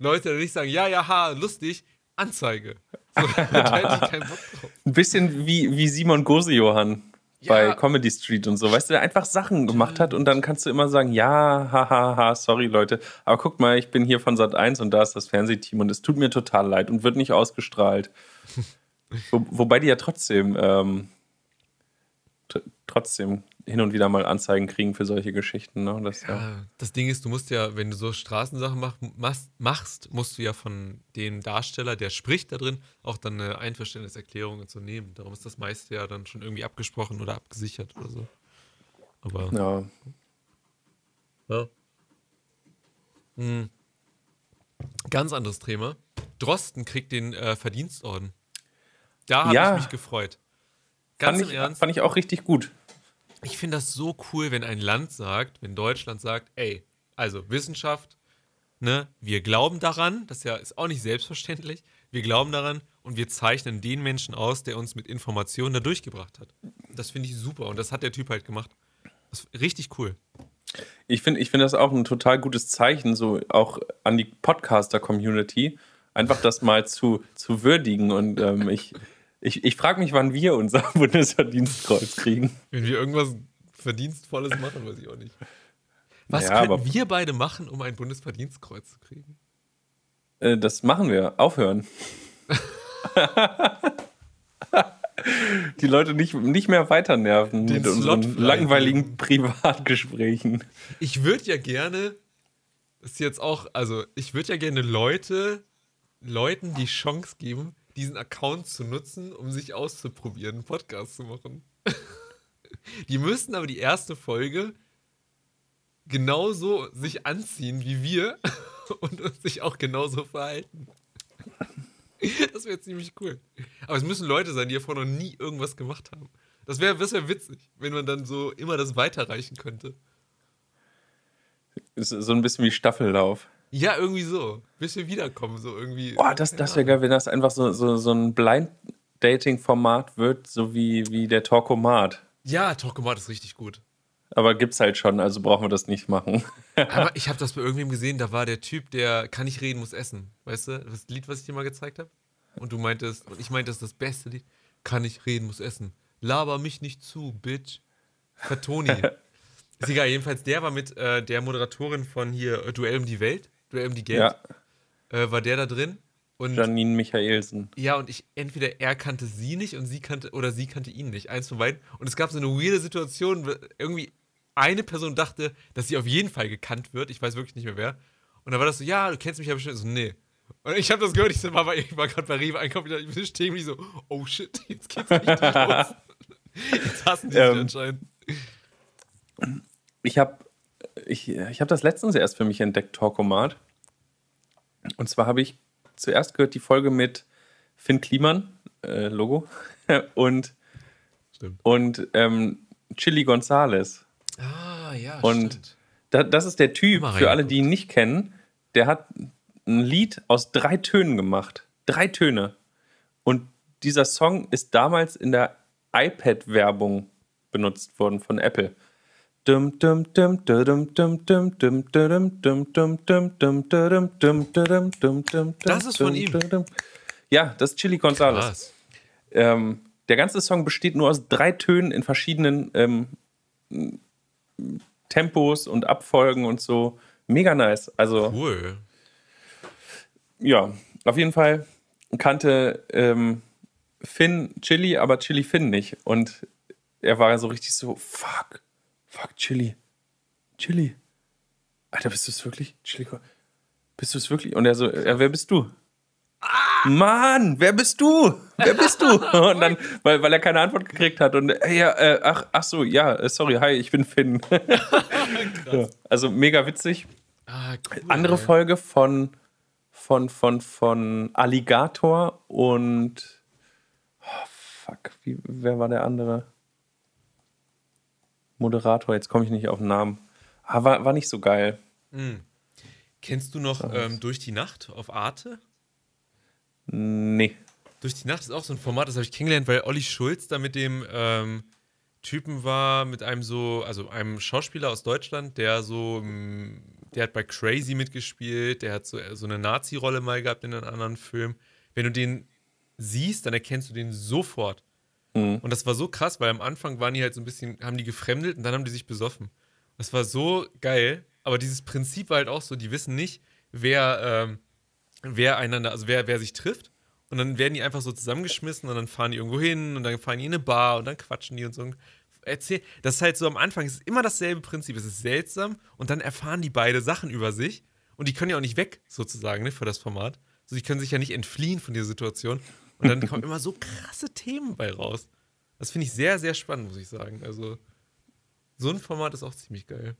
Leute dann nicht sagen, ja, ja, ha, lustig, Anzeige. So, [LAUGHS] Ein bisschen wie, wie Simon Gose-Johann ja. bei Comedy Street und so. Weißt du, der einfach Sachen gemacht hat und dann kannst du immer sagen, ja, hahaha, ha, ha, sorry Leute, aber guck mal, ich bin hier von Sat 1 und da ist das Fernsehteam und es tut mir total leid und wird nicht ausgestrahlt. [LAUGHS] Wo, wobei die ja trotzdem ähm, trotzdem hin und wieder mal Anzeigen kriegen für solche Geschichten. Ne? Das, ja, ja. das Ding ist, du musst ja, wenn du so Straßensachen mach, machst, machst, musst du ja von dem Darsteller, der spricht da drin, auch dann eine Einverständniserklärung und so nehmen. Darum ist das meiste ja dann schon irgendwie abgesprochen oder abgesichert oder so. Aber. Ja. ja. Hm. Ganz anderes Thema. Drosten kriegt den äh, Verdienstorden. Da habe ja. ich mich gefreut. Ganz fand im ich, Ernst. Fand ich auch richtig gut. Ich finde das so cool, wenn ein Land sagt, wenn Deutschland sagt, ey, also Wissenschaft, ne, wir glauben daran, das ja ist auch nicht selbstverständlich, wir glauben daran und wir zeichnen den Menschen aus, der uns mit Informationen da durchgebracht hat. Das finde ich super und das hat der Typ halt gemacht. Das ist richtig cool. Ich finde ich find das auch ein total gutes Zeichen, so auch an die Podcaster-Community, einfach das mal zu, zu würdigen und ähm, ich ich, ich frage mich, wann wir unser [LAUGHS] Bundesverdienstkreuz kriegen. Wenn wir irgendwas Verdienstvolles machen, weiß ich auch nicht. Was ja, können wir beide machen, um ein Bundesverdienstkreuz zu kriegen? Äh, das machen wir. Aufhören. [LAUGHS] Die Leute nicht, nicht mehr weiter nerven Den mit unseren langweiligen Privatgesprächen. Ich würde ja gerne, ist jetzt auch, also ich würde ja gerne Leute, Leuten die Chance geben, diesen Account zu nutzen, um sich auszuprobieren, einen Podcast zu machen. [LAUGHS] die müssten aber die erste Folge genauso sich anziehen wie wir [LAUGHS] und sich auch genauso verhalten. [LAUGHS] Das wäre ziemlich cool. Aber es müssen Leute sein, die davor noch nie irgendwas gemacht haben. Das wäre das wär witzig, wenn man dann so immer das weiterreichen könnte. So ein bisschen wie Staffellauf. Ja, irgendwie so. Bis wir wiederkommen, so irgendwie. Boah, das, das wäre geil, wenn das einfach so, so, so ein Blind-Dating-Format wird, so wie, wie der Talkomat. Ja, Talkomat ist richtig gut. Aber gibt's halt schon, also brauchen wir das nicht machen. [LAUGHS] Aber ich habe das bei irgendwem gesehen, da war der Typ, der kann nicht reden, muss essen. Weißt du, das Lied, was ich dir mal gezeigt habe? Und du meintest, und ich meinte, das ist das beste Lied. Kann nicht reden, muss essen. Laber mich nicht zu, Bitch. Fatoni. [LAUGHS] ist egal, jedenfalls der war mit äh, der Moderatorin von hier äh, Duell um die Welt. Duell um die Geld, ja. äh, war der da drin. Und, Janine Michaelsen. Ja, und ich, entweder er kannte sie nicht und sie kannte, oder sie kannte ihn nicht. Eins von beiden. Und es gab so eine weirde Situation, irgendwie eine Person dachte, dass sie auf jeden Fall gekannt wird. Ich weiß wirklich nicht mehr wer. Und dann war das so, ja, du kennst mich ja bestimmt. So, nee. Und ich habe das gehört, ich war, war gerade bei Rewe einkaufen, ich bin stehen und ich so, oh shit, [LAUGHS] jetzt geht's richtig los. [LAUGHS] Jetzt hassen die ähm, anscheinend. Ich habe ich, ich hab das letztens erst für mich entdeckt, Talkomat. Und zwar habe ich zuerst gehört die Folge mit Finn Kliman, äh, Logo, [LAUGHS] und, und ähm, Chili Gonzales. Ah, ja, Und da, das ist der Typ, für alle, die ihn nicht kennen, der hat ein Lied aus drei Tönen gemacht. Drei Töne. Und dieser Song ist damals in der iPad-Werbung benutzt worden von Apple. Das ist von ihm. Ja, das ist Chili Gonzales. Ähm, der ganze Song besteht nur aus drei Tönen in verschiedenen ähm, Tempos und Abfolgen und so. Mega nice. Also. Cool. Ja, auf jeden Fall kannte ähm, Finn Chili, aber Chili Finn nicht. Und er war so richtig so, fuck fuck, Chili. Chili. Alter, bist du es wirklich? Chili. Bist du es wirklich? Und er so, ja, wer bist du? Ah! Mann, wer bist du? Wer bist du? [LAUGHS] Und dann, weil, weil er keine Antwort gekriegt hat. Und ja, äh, ach, ach so, ja, äh, sorry, hi, ich bin Finn. [LAUGHS] ja, also mega witzig. Ah, cool, Andere ey. Folge von, von, von, von Alligator und oh, fuck, wie, wer war der andere? Moderator, jetzt komme ich nicht auf den Namen. Ah, war, war nicht so geil. Mhm. Kennst du noch ähm, Durch die Nacht auf Arte? Nee. Durch die Nacht ist auch so ein Format, das habe ich kennengelernt, weil Olli Schulz da mit dem ähm, Typen war, mit einem so, also einem Schauspieler aus Deutschland, der so, mm, der hat bei Crazy mitgespielt, der hat so, so eine Nazi-Rolle mal gehabt in einem anderen Film. Wenn du den siehst, dann erkennst du den sofort. Mhm. Und das war so krass, weil am Anfang waren die halt so ein bisschen, haben die gefremdelt und dann haben die sich besoffen. Das war so geil, aber dieses Prinzip war halt auch so, die wissen nicht, wer, ähm, wer einander, also wer, wer sich trifft. Und dann werden die einfach so zusammengeschmissen und dann fahren die irgendwo hin und dann fahren die in eine Bar und dann quatschen die und so. Erzähl, das ist halt so am Anfang, es ist immer dasselbe Prinzip. Es ist seltsam und dann erfahren die beide Sachen über sich und die können ja auch nicht weg, sozusagen, ne, für das Format. Also die können sich ja nicht entfliehen von dieser Situation. Und dann kommen immer so krasse Themen bei raus. Das finde ich sehr, sehr spannend, muss ich sagen. Also, so ein Format ist auch ziemlich geil.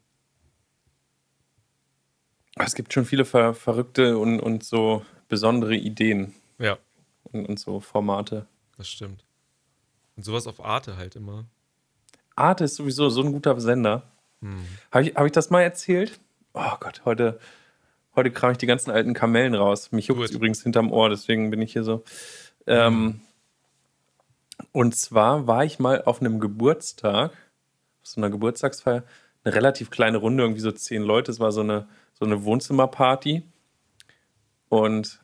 Es gibt schon viele ver verrückte und, und so besondere Ideen. Ja. Und, und so Formate. Das stimmt. Und sowas auf Arte halt immer. Arte ist sowieso so ein guter Sender. Hm. Habe ich, hab ich das mal erzählt? Oh Gott, heute, heute kram ich die ganzen alten Kamellen raus. Mich juckt übrigens hinterm Ohr, deswegen bin ich hier so. Ähm, und zwar war ich mal auf einem Geburtstag, auf so einer Geburtstagsfeier, eine relativ kleine Runde, irgendwie so zehn Leute. Es war so eine, so eine Wohnzimmerparty. Und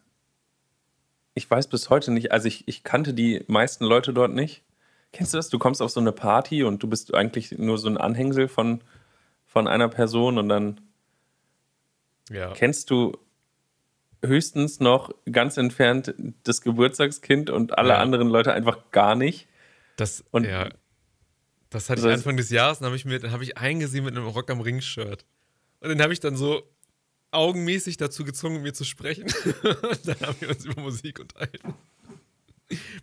ich weiß bis heute nicht, also ich, ich kannte die meisten Leute dort nicht. Kennst du das? Du kommst auf so eine Party und du bist eigentlich nur so ein Anhängsel von, von einer Person und dann ja. kennst du höchstens noch ganz entfernt das Geburtstagskind und alle ja. anderen Leute einfach gar nicht. Das, und ja. Das hatte ich Anfang des Jahres, dann habe ich mir, dann habe ich eingesehen mit einem Rock am Ring-Shirt. Und dann habe ich dann so augenmäßig dazu gezwungen, mir zu sprechen. [LAUGHS] dann haben wir uns über Musik unterhalten.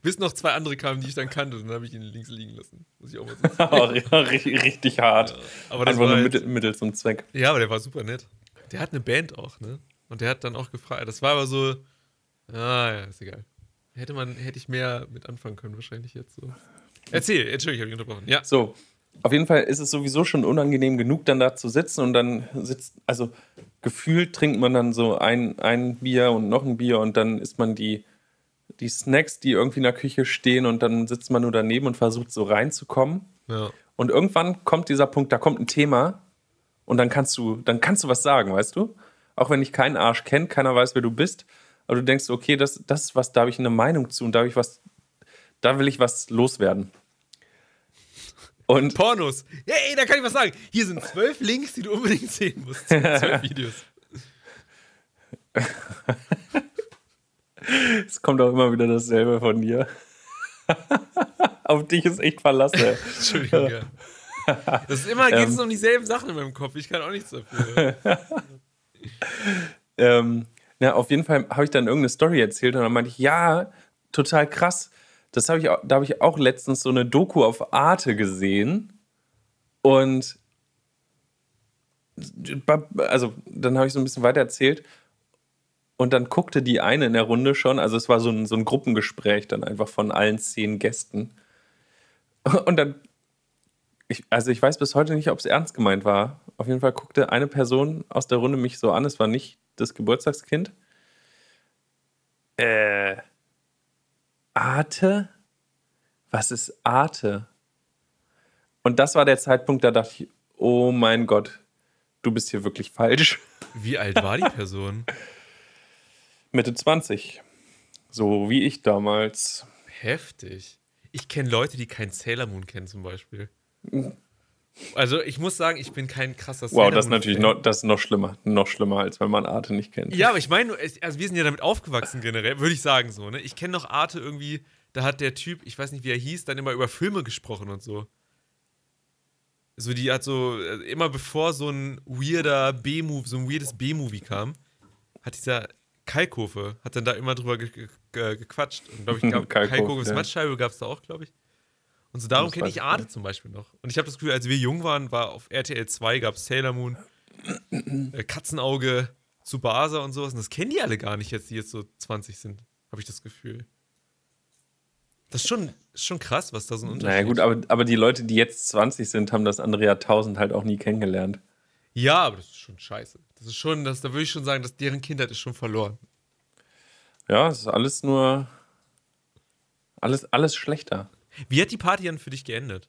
Bis noch zwei andere kamen, die ich dann kannte, dann habe ich ihn links liegen lassen. Muss ich auch mal [LAUGHS] sagen. ja, richtig, richtig hart. Ja, aber das Einfach nur halt, Mittel, Mittel zum Zweck. Ja, aber der war super nett. Der hat eine Band auch, ne? Und der hat dann auch gefragt, das war aber so, ah ja, ist egal. Hätte man, hätte ich mehr mit anfangen können, wahrscheinlich jetzt so. Erzähl, Entschuldigung, ich habe dich unterbrochen. Ja. So, auf jeden Fall ist es sowieso schon unangenehm genug, dann da zu sitzen und dann sitzt, also gefühlt trinkt man dann so ein, ein Bier und noch ein Bier und dann isst man die, die Snacks, die irgendwie in der Küche stehen und dann sitzt man nur daneben und versucht so reinzukommen. Ja. Und irgendwann kommt dieser Punkt, da kommt ein Thema und dann kannst du, dann kannst du was sagen, weißt du? Auch wenn ich keinen Arsch kenne, keiner weiß, wer du bist, aber du denkst, okay, das, das ist was, da habe ich eine Meinung zu und da habe ich was, da will ich was loswerden. Und Pornos. Hey, da kann ich was sagen. Hier sind zwölf Links, die du unbedingt sehen musst. [LAUGHS] Zwölf Videos. [LAUGHS] es kommt auch immer wieder dasselbe von dir. [LAUGHS] Auf dich ist echt verlassen. Entschuldigung, ja. Das ist immer, geht es ähm, um dieselben Sachen in meinem Kopf. Ich kann auch nichts dafür. Ähm, ja, auf jeden Fall habe ich dann irgendeine Story erzählt und dann meinte ich, ja, total krass. Das habe ich, da habe ich auch letztens so eine Doku auf Arte gesehen und also dann habe ich so ein bisschen weiter erzählt und dann guckte die eine in der Runde schon, also es war so ein, so ein Gruppengespräch dann einfach von allen zehn Gästen. Und dann, ich, also ich weiß bis heute nicht, ob es ernst gemeint war. Auf jeden Fall guckte eine Person aus der Runde mich so an, es war nicht das Geburtstagskind. Äh, Arte? Was ist Arte? Und das war der Zeitpunkt, da dachte ich, oh mein Gott, du bist hier wirklich falsch. [LAUGHS] Wie alt war die Person? Mitte 20. So wie ich damals. Heftig. Ich kenne Leute, die keinen Sailor Moon kennen, zum Beispiel. Also ich muss sagen, ich bin kein krasser Sailor Wow, das ist natürlich noch, das ist noch schlimmer. Noch schlimmer, als wenn man Arte nicht kennt. Ja, aber ich meine, also wir sind ja damit aufgewachsen generell, würde ich sagen so. Ne? Ich kenne noch Arte irgendwie, da hat der Typ, ich weiß nicht, wie er hieß, dann immer über Filme gesprochen und so. So, die hat so, äh, immer bevor so ein weirder B-Movie, so ein weirdes B-Movie kam, hat dieser Kalkofe hat dann da immer drüber ge ge gequatscht. Und glaube ich, [LAUGHS] glaub, Kalkofes ja. Matschscheibe gab es da auch, glaube ich. Und so darum kenne ich Arte zum Beispiel noch. Und ich habe das Gefühl, als wir jung waren, war auf RTL 2 gab es Sailor Moon, äh, Katzenauge, Tsubasa und sowas. Und das kennen die alle gar nicht jetzt, die jetzt so 20 sind, habe ich das Gefühl. Das ist schon, schon krass, was da so ein Unterschied ist. Naja, gut, aber, aber die Leute, die jetzt 20 sind, haben das Andrea 1000 halt auch nie kennengelernt. Ja, aber das ist schon scheiße. Das ist schon, das, da würde ich schon sagen, dass deren Kindheit ist schon verloren. Ja, es ist alles nur. Alles, alles schlechter. Wie hat die Party dann für dich geendet?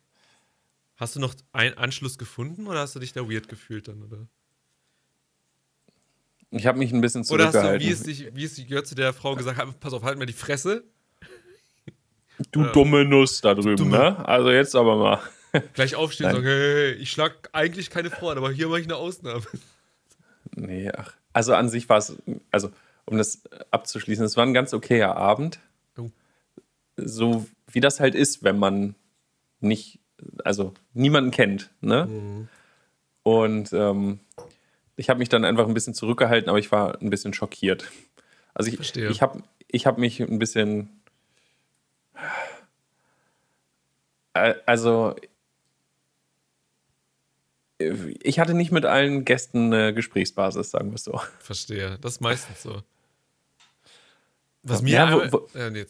Hast du noch einen Anschluss gefunden oder hast du dich da weird gefühlt dann, oder? Ich habe mich ein bisschen zurückgehalten. Oder hast du, wie es, dich, wie es gehört zu der Frau gesagt, pass auf, halt mal die Fresse. Du äh, dumme Nuss da drüben, ne? Also jetzt aber mal. Gleich aufstehen und sagen, hey, ich schlag eigentlich keine Frauen, aber hier mache ich eine Ausnahme. Nee, ach. Also an sich war es, also um das abzuschließen, es war ein ganz okayer Abend. Oh. So wie das halt ist, wenn man nicht, also niemanden kennt, ne? Mhm. Und ähm, ich habe mich dann einfach ein bisschen zurückgehalten, aber ich war ein bisschen schockiert. Also ich, Verstehe. ich habe ich hab mich ein bisschen. Äh, also ich hatte nicht mit allen Gästen eine Gesprächsbasis, sagen wir es so. Verstehe. Das ist meistens so. Was mir. Ja, wo, wo, äh, nee,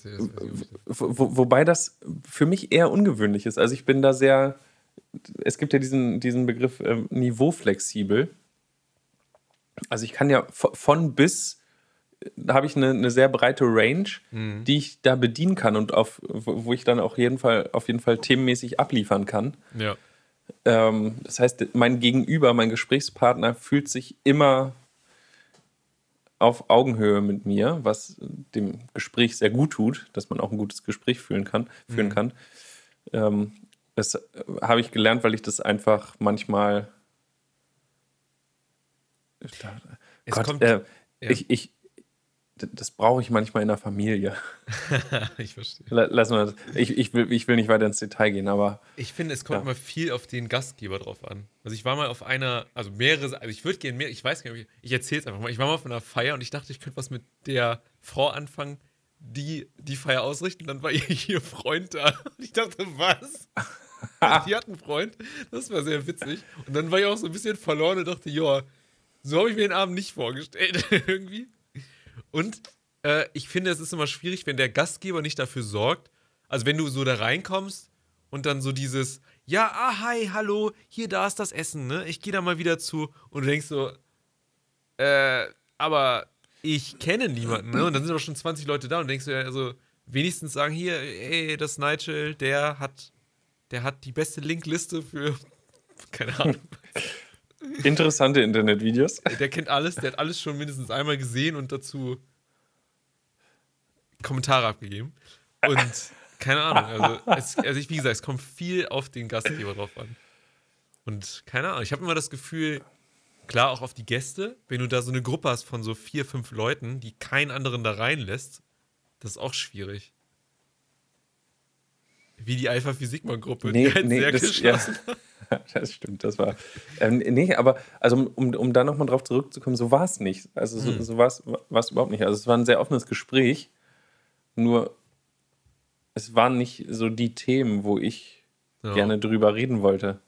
wo, wobei das für mich eher ungewöhnlich ist. Also ich bin da sehr. Es gibt ja diesen, diesen Begriff äh, niveauflexibel. Also ich kann ja von bis da habe ich eine, eine, sehr breite Range, mhm. die ich da bedienen kann und auf, wo ich dann auch jeden Fall, auf jeden Fall themenmäßig abliefern kann. Ja. Ähm, das heißt, mein Gegenüber, mein Gesprächspartner fühlt sich immer auf Augenhöhe mit mir, was dem Gespräch sehr gut tut, dass man auch ein gutes Gespräch führen kann. Führen mhm. kann. Ähm, das habe ich gelernt, weil ich das einfach manchmal. Gott, kommt, äh, ja. ich, ich, das brauche ich manchmal in der Familie. [LAUGHS] ich verstehe. Lass mal, ich, ich, will, ich will nicht weiter ins Detail gehen, aber. Ich finde, es kommt ja. immer viel auf den Gastgeber drauf an. Also ich war mal auf einer, also mehrere, also ich würde gerne mehr, ich weiß gar nicht, ich erzähle es einfach mal. Ich war mal auf einer Feier und ich dachte, ich könnte was mit der Frau anfangen, die die Feier ausrichten. Dann war [LAUGHS] ihr Freund da. Und ich dachte, was? [LAUGHS] die hat einen Freund. Das war sehr witzig. Und dann war ich auch so ein bisschen verloren und dachte, ja, so habe ich mir den Abend nicht vorgestellt. Irgendwie. Und äh, ich finde, es ist immer schwierig, wenn der Gastgeber nicht dafür sorgt. Also, wenn du so da reinkommst und dann so dieses, ja, ah, hi, hallo, hier, da ist das Essen, ne? Ich gehe da mal wieder zu. Und du denkst so, äh, aber ich kenne niemanden, ne? Und dann sind auch schon 20 Leute da und denkst du also wenigstens sagen, hier, ey, das Nigel, der hat, der hat die beste Linkliste für, [LAUGHS] keine Ahnung. Interessante Internetvideos. Der kennt alles, der hat alles schon mindestens einmal gesehen und dazu Kommentare abgegeben. Und keine Ahnung, also, es, also ich, wie gesagt, es kommt viel auf den Gastgeber drauf an. Und keine Ahnung, ich habe immer das Gefühl, klar auch auf die Gäste, wenn du da so eine Gruppe hast von so vier, fünf Leuten, die keinen anderen da reinlässt, das ist auch schwierig. Wie die Alpha Sigma Gruppe, nee, die halt nee, sehr das, geschlossen ja. [LAUGHS] Das stimmt, das war. Ähm, nee, aber also um, um da nochmal drauf zurückzukommen, so war es nicht. Also so, hm. so war es überhaupt nicht. Also es war ein sehr offenes Gespräch. Nur es waren nicht so die Themen, wo ich ja. gerne drüber reden wollte.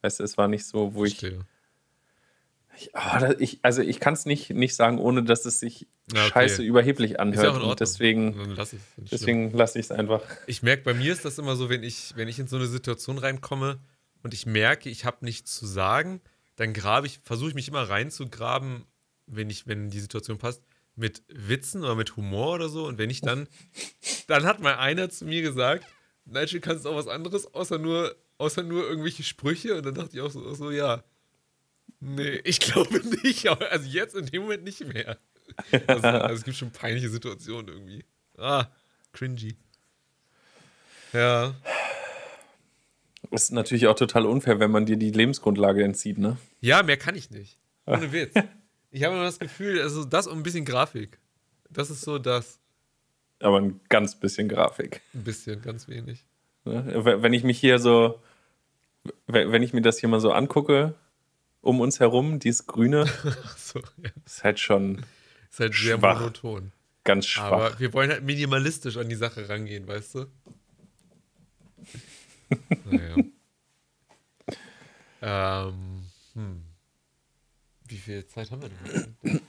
Weißt du, es war nicht so, wo ich. ich, oh, ich also ich kann es nicht, nicht sagen, ohne dass es sich ja, okay. scheiße überheblich anhört. Ja und deswegen lasse deswegen lasse ich es einfach. Ich merke, bei mir ist das immer so, wenn ich, wenn ich in so eine Situation reinkomme und ich merke, ich habe nichts zu sagen, dann grabe ich, versuche ich mich immer reinzugraben, wenn ich, wenn die Situation passt mit Witzen oder mit Humor oder so. Und wenn ich dann, dann hat mal einer zu mir gesagt, Nigel, kannst du auch was anderes, außer nur, außer nur irgendwelche Sprüche? Und dann dachte ich auch so, so ja. Nee, [LAUGHS] ich glaube nicht. Also jetzt in dem Moment nicht mehr. Also, also es gibt schon peinliche Situationen irgendwie. Ah, cringy. Ja. Ist natürlich auch total unfair, wenn man dir die Lebensgrundlage entzieht, ne? Ja, mehr kann ich nicht. Ohne Witz. Ich habe immer das Gefühl, also das und ein bisschen Grafik. Das ist so das. Aber ein ganz bisschen Grafik. Ein bisschen, ganz wenig. Wenn ich mich hier so, wenn ich mir das hier mal so angucke, um uns herum, dieses Grüne, [LAUGHS] so, ja. ist halt schon. Ist halt sehr schwach. monoton. Ganz schwach. Aber wir wollen halt minimalistisch an die Sache rangehen, weißt du? Naja. ähm, hm. Wie viel Zeit haben wir denn?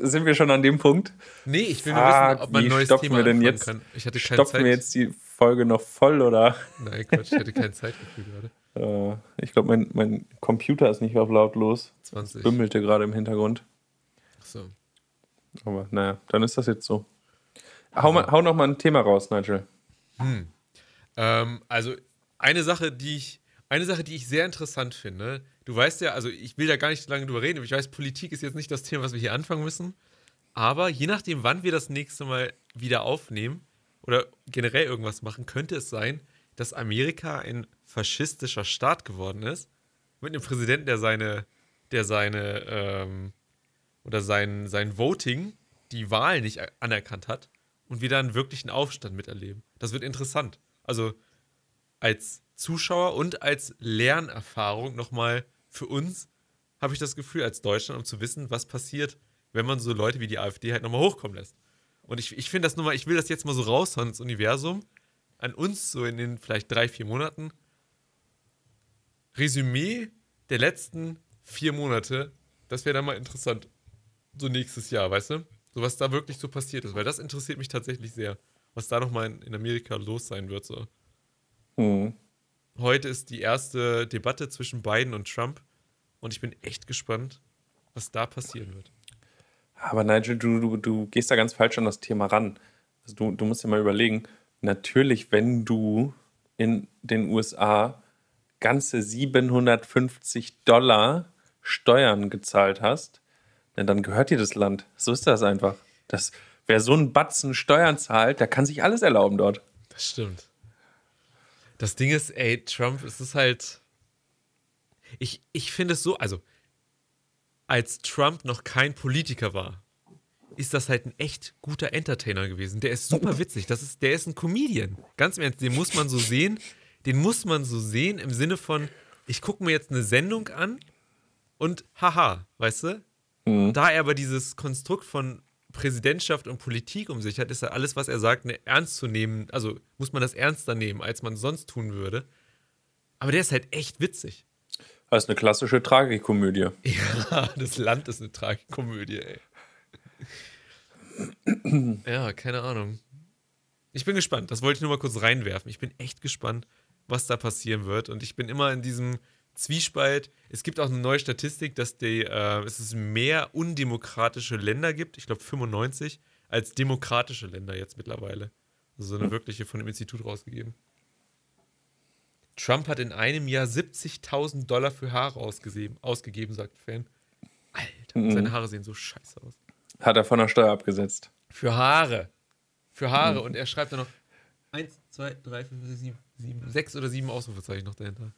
Sind wir schon an dem Punkt? Nee, ich will nur wissen, ob man ein neues Thema wir denn jetzt, kann. Ich hatte keine stopfen Zeit. wir jetzt die Folge noch voll, oder? Nein, Quatsch, ich hatte kein Zeitgefühl gerade. [LAUGHS] Äh, ich glaube, mein, mein Computer ist nicht auf lautlos. 20. Bümmelte gerade im Hintergrund. Ach so. Aber naja, dann ist das jetzt so. Hau, mal, hau noch mal ein Thema raus, Nigel. Hm. Ähm, also, eine Sache, die ich, eine Sache, die ich sehr interessant finde, du weißt ja, also ich will da gar nicht lange drüber reden, aber ich weiß, Politik ist jetzt nicht das Thema, was wir hier anfangen müssen. Aber je nachdem, wann wir das nächste Mal wieder aufnehmen oder generell irgendwas machen, könnte es sein, dass Amerika ein faschistischer Staat geworden ist. Mit einem Präsidenten, der seine, der seine, ähm, oder sein, sein Voting, die Wahl nicht anerkannt hat und wir dann wirklich einen Aufstand miterleben. Das wird interessant. Also als Zuschauer und als Lernerfahrung nochmal für uns, habe ich das Gefühl, als Deutschland, um zu wissen, was passiert, wenn man so Leute wie die AfD halt nochmal hochkommen lässt. Und ich, ich finde das nochmal, ich will das jetzt mal so raushauen ins Universum, an uns so in den vielleicht drei, vier Monaten. Resümee der letzten vier Monate, das wäre dann mal interessant. So nächstes Jahr, weißt du? So was da wirklich so passiert ist, weil das interessiert mich tatsächlich sehr. Was da nochmal in, in Amerika los sein wird, so. Mhm. Heute ist die erste Debatte zwischen Biden und Trump und ich bin echt gespannt, was da passieren wird. Aber Nigel, du, du, du gehst da ganz falsch an das Thema ran. Also du, du musst dir mal überlegen, natürlich, wenn du in den USA ganze 750 Dollar Steuern gezahlt hast, dann gehört dir das Land. So ist das einfach. Das, wer so einen Batzen Steuern zahlt, der kann sich alles erlauben dort. Das stimmt. Das Ding ist, ey, Trump, es ist halt. Ich, ich finde es so, also, als Trump noch kein Politiker war, ist das halt ein echt guter Entertainer gewesen. Der ist super witzig. Das ist, der ist ein Comedian. Ganz im Ernst, den muss man so sehen. Den muss man so sehen im Sinne von, ich gucke mir jetzt eine Sendung an und haha, weißt du? Mhm. Da er aber dieses Konstrukt von Präsidentschaft und Politik um sich hat, ist ja alles, was er sagt, ne, ernst zu nehmen. Also muss man das ernster nehmen, als man sonst tun würde. Aber der ist halt echt witzig. Das ist eine klassische Tragikomödie. Ja, [LAUGHS] das Land ist eine Tragikomödie, ey. ja, keine Ahnung. Ich bin gespannt. Das wollte ich nur mal kurz reinwerfen. Ich bin echt gespannt, was da passieren wird. Und ich bin immer in diesem Zwiespalt. Es gibt auch eine neue Statistik, dass die, äh, es mehr undemokratische Länder gibt, ich glaube 95, als demokratische Länder jetzt mittlerweile. Also so eine hm. wirkliche von dem Institut rausgegeben. Trump hat in einem Jahr 70.000 Dollar für Haare ausgegeben, ausgegeben sagt Fan. Alter, mhm. seine Haare sehen so scheiße aus. Hat er von der Steuer abgesetzt. Für Haare. Für Haare. Mhm. Und er schreibt dann noch 1, 2, 3, 5, 6, 7, 7, 6 oder 7 Ausrufezeichen noch dahinter.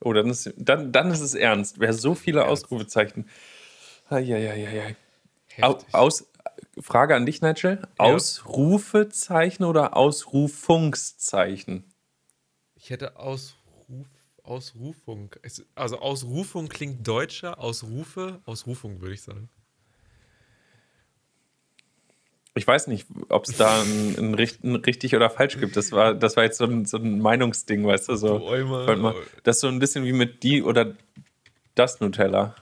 Oh, dann ist, dann, dann ist es ernst. Wer so viele ernst. Ausrufezeichen. Eieieiei. Aus, Frage an dich, Nigel. Ja. Ausrufezeichen oder Ausrufungszeichen? Ich hätte Ausruf, Ausrufung. Also Ausrufung klingt deutscher, Ausrufe, Ausrufung würde ich sagen. Ich weiß nicht, ob es da ein, ein, ein, richtig oder falsch gibt. Das war, das war jetzt so ein, so ein Meinungsding, weißt du? So, du mal, das ist so ein bisschen wie mit die oder das Nutella.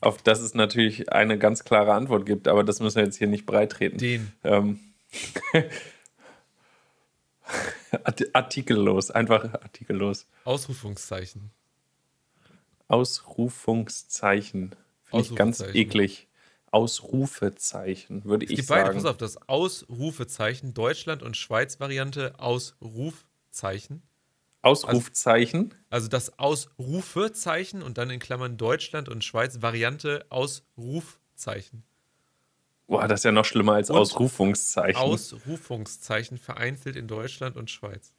Auf das es natürlich eine ganz klare Antwort gibt, aber das müssen wir jetzt hier nicht breitreten. Den. Ähm, [LAUGHS] artikellos, einfach artikellos. Ausrufungszeichen. Ausrufungszeichen. Finde ich ganz eklig. Ausrufezeichen, würde ich sagen. Beide, pass auf, das Ausrufezeichen, Deutschland und Schweiz Variante Ausrufzeichen. Ausrufzeichen? Also, also das Ausrufezeichen und dann in Klammern Deutschland und Schweiz Variante Ausrufzeichen. Boah, das ist ja noch schlimmer als und Ausrufungszeichen. Ausrufungszeichen vereinzelt in Deutschland und Schweiz.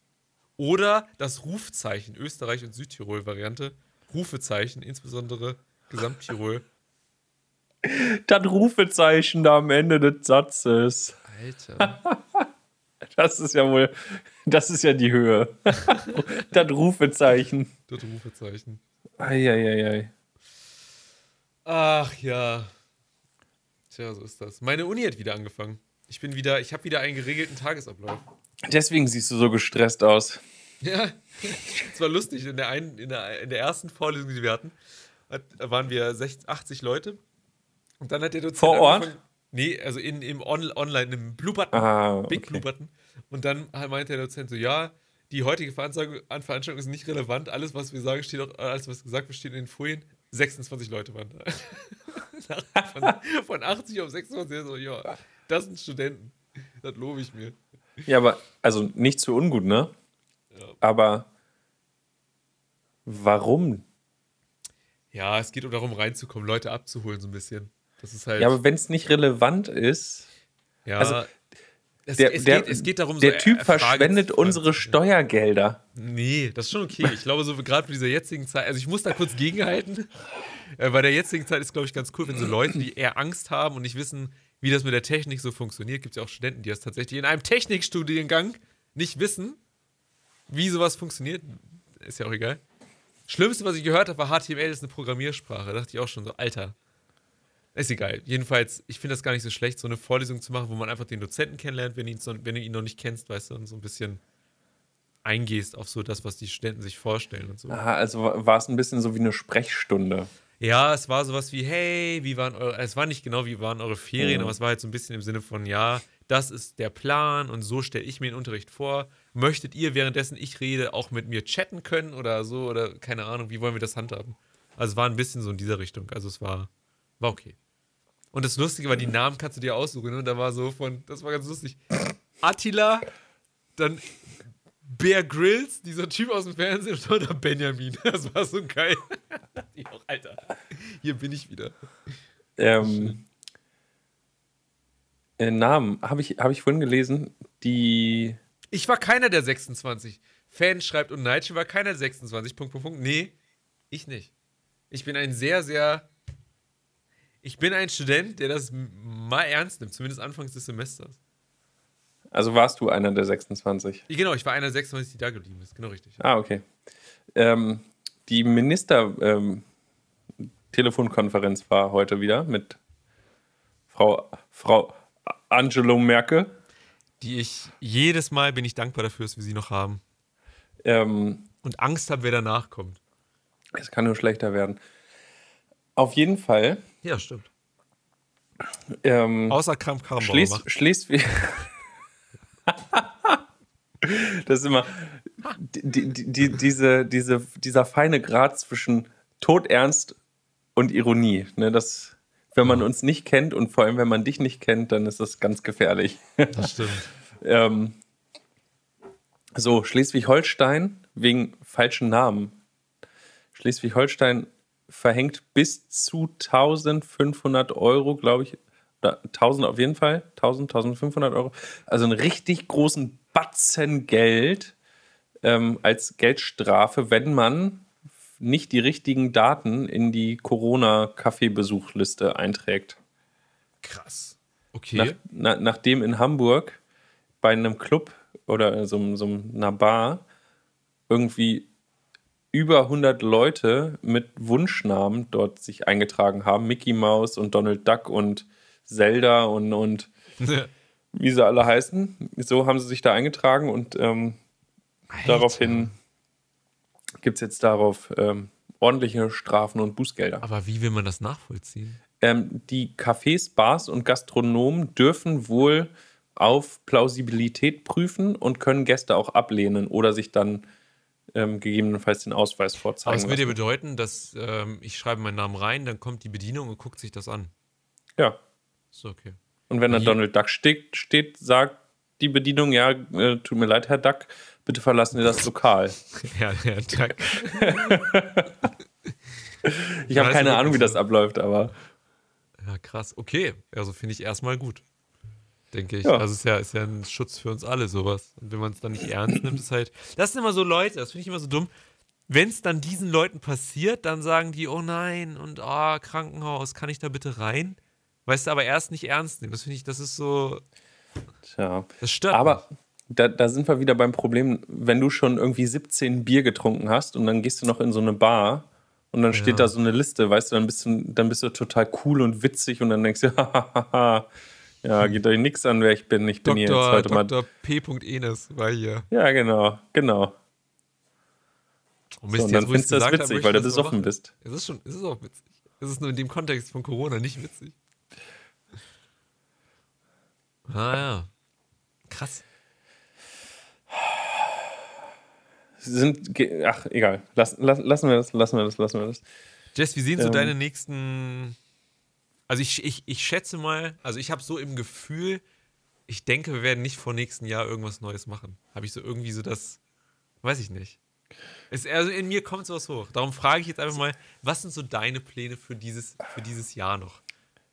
Oder das Rufzeichen, Österreich und Südtirol Variante. Rufezeichen, insbesondere Gesamttirol [LAUGHS] das Rufezeichen da am Ende des Satzes. Alter. [LAUGHS] Das ist ja wohl, das ist ja die Höhe. [LAUGHS] das Rufezeichen. Das Rufezeichen. Eieiei. Ach ja. Tja, so ist das. Meine Uni hat wieder angefangen. Ich bin wieder, ich habe wieder einen geregelten Tagesablauf. Deswegen siehst du so gestresst aus. Ja, es war lustig. In der, einen, in, der, in der ersten Vorlesung, die wir hatten, waren wir 60, 80 Leute und dann hat der Dozent. Vor Ort? Nee, also in, im On Online, im Blue Button. Ah, okay. Big Blue Button. Und dann meinte der Dozent so: Ja, die heutige Veranstaltung, ist nicht relevant. Alles, was wir sagen, steht auch, alles, was gesagt wird, steht in den Folien. 26 Leute waren da. [LAUGHS] von, von 80 auf 26, so, ja, das sind Studenten. Das lobe ich mir. Ja, aber, also nicht zu ungut, ne? Ja. Aber warum? Ja, es geht darum, reinzukommen, Leute abzuholen, so ein bisschen. Das ist halt. Ja, aber wenn es nicht relevant ist. Ja. Also, es, der, es, der, geht, es geht darum, der so Typ verschwendet unsere Steuergelder. Nee, das ist schon okay. Ich glaube, so [LAUGHS] gerade für diese jetzigen Zeit, also ich muss da kurz gegenhalten. [LAUGHS] Äh, bei der jetzigen Zeit ist, glaube ich, ganz cool, wenn so Leute, die eher Angst haben und nicht wissen, wie das mit der Technik so funktioniert, gibt es ja auch Studenten, die das tatsächlich in einem Technikstudiengang nicht wissen, wie sowas funktioniert. Ist ja auch egal. Schlimmste, was ich gehört habe, war HTML ist eine Programmiersprache. Da dachte ich auch schon so, Alter, ist egal. Jedenfalls, ich finde das gar nicht so schlecht, so eine Vorlesung zu machen, wo man einfach den Dozenten kennenlernt, wenn, ihn, wenn du ihn noch nicht kennst, weißt du, und so ein bisschen eingehst auf so das, was die Studenten sich vorstellen und so. Aha, also war es ein bisschen so wie eine Sprechstunde. Ja, es war sowas wie, hey, wie waren eure, es war nicht genau, wie waren eure Ferien, mhm. aber es war halt so ein bisschen im Sinne von, ja, das ist der Plan und so stelle ich mir den Unterricht vor. Möchtet ihr, währenddessen ich rede, auch mit mir chatten können oder so oder keine Ahnung, wie wollen wir das handhaben? Also es war ein bisschen so in dieser Richtung, also es war, war okay. Und das Lustige war, die Namen kannst du dir aussuchen. Ne? Und da war so von, das war ganz lustig. Attila, dann Bear Grylls, dieser Typ aus dem Fernsehen, [LAUGHS] und dann Benjamin. Das war so geil. [LAUGHS] ich auch, Alter, hier bin ich wieder. Ähm, äh, Namen habe ich, hab ich vorhin gelesen, die. Ich war keiner der 26. Fan schreibt und Nigel war keiner der 26. Punkt, Punkt, Punkt. Nee, ich nicht. Ich bin ein sehr, sehr ich bin ein Student, der das mal ernst nimmt, zumindest anfangs des Semesters. Also warst du einer der 26? Genau, ich war einer der 26, die da geblieben ist. Genau richtig. Ah, okay. Ähm, die Minister-Telefonkonferenz ähm, war heute wieder mit Frau, Frau Angelo Merkel. Die ich jedes Mal bin ich dankbar dafür, dass wir sie noch haben. Ähm, Und Angst habe, wer danach kommt. Es kann nur schlechter werden. Auf jeden Fall ja, stimmt. Ähm, Außer Kramp Schleswig. Schleswig das ist immer, die, die, diese, diese, dieser feine Grad zwischen Todernst und Ironie. Ne, das, wenn man uns nicht kennt und vor allem, wenn man dich nicht kennt, dann ist das ganz gefährlich. Das stimmt. [LAUGHS] ähm, so, Schleswig-Holstein wegen falschen Namen. Schleswig-Holstein verhängt bis zu 1500 Euro, glaube ich, oder 1000 auf jeden Fall, 1000, 1500 Euro. Also einen richtig großen Batzen Geld ähm, als Geldstrafe, wenn man nicht die richtigen Daten in die Corona-Kaffeebesuchliste einträgt. Krass. Okay. Nach, na, nachdem in Hamburg bei einem Club oder so, so einer Bar irgendwie über 100 Leute mit Wunschnamen dort sich eingetragen haben. Mickey Mouse und Donald Duck und Zelda und, und wie sie alle heißen. So haben sie sich da eingetragen und ähm, daraufhin gibt es jetzt darauf ähm, ordentliche Strafen und Bußgelder. Aber wie will man das nachvollziehen? Ähm, die Cafés, Bars und Gastronomen dürfen wohl auf Plausibilität prüfen und können Gäste auch ablehnen oder sich dann ähm, gegebenenfalls den Ausweis vorzeigen. Aber das würde ja bedeuten, dass ähm, ich schreibe meinen Namen rein, dann kommt die Bedienung und guckt sich das an. Ja. Ist okay. Und wenn da Donald Duck steht, steht, sagt die Bedienung, ja, äh, tut mir leid, Herr Duck, bitte verlassen Sie das Lokal. [LAUGHS] ja, Herr Duck. [LAUGHS] ich habe keine Ahnung, wie das abläuft, aber. Ja, krass. Okay, also finde ich erstmal gut denke ich. Ja. Also es ist ja, ist ja ein Schutz für uns alle, sowas. Und wenn man es dann nicht ernst nimmt, ist halt. Das sind immer so Leute, das finde ich immer so dumm. Wenn es dann diesen Leuten passiert, dann sagen die, oh nein, und oh, Krankenhaus, kann ich da bitte rein? Weißt du, aber erst nicht ernst nehmen. Das finde ich, das ist so. Tja. Das stört. Aber da, da sind wir wieder beim Problem, wenn du schon irgendwie 17 Bier getrunken hast und dann gehst du noch in so eine Bar und dann steht ja. da so eine Liste, weißt du, dann bist du, dann bist du total cool und witzig und dann denkst du, [LAUGHS] hahaha, ja, geht euch nichts an, wer ich bin. Ich bin Dr. hier jetzt heute Dr. mal. P. Enes war hier. Ja, genau, genau. Und, Mist, so, und dann findest du das witzig, habe, weil du besoffen bist. Es ist schon, es ist auch witzig. Es ist nur in dem Kontext von Corona nicht witzig. Ah ja. Krass. Sind, ach, egal. Lass, lass, lassen wir das, lassen wir das, lassen wir das. Jess, wie sehen ähm, so deine nächsten also ich, ich, ich schätze mal, also ich habe so im Gefühl, ich denke, wir werden nicht vor nächsten Jahr irgendwas Neues machen. Habe ich so irgendwie so das, weiß ich nicht. Es, also in mir kommt sowas hoch. Darum frage ich jetzt einfach mal, was sind so deine Pläne für dieses, für dieses Jahr noch?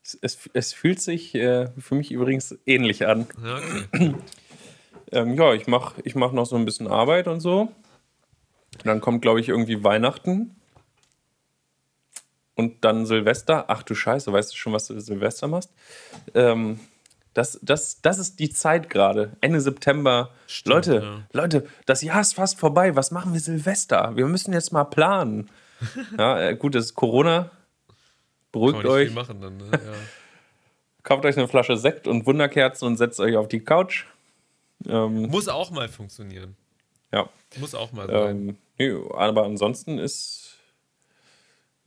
Es, es, es fühlt sich äh, für mich übrigens ähnlich an. Ja, okay. [CLEARS THROAT] ähm, ja ich mache ich mach noch so ein bisschen Arbeit und so. Dann kommt, glaube ich, irgendwie Weihnachten und dann Silvester. Ach du Scheiße, weißt du schon, was du Silvester machst? Ähm, das, das, das ist die Zeit gerade. Ende September. Stimmt, Leute, ja. Leute, das Jahr ist fast vorbei. Was machen wir Silvester? Wir müssen jetzt mal planen. [LAUGHS] ja, äh, gut, es ist Corona. Beruhigt euch. Dann, ne? ja. [LAUGHS] Kauft euch eine Flasche Sekt und Wunderkerzen und setzt euch auf die Couch. Ähm, Muss auch mal funktionieren. Ja. Muss auch mal sein. Ähm, aber ansonsten ist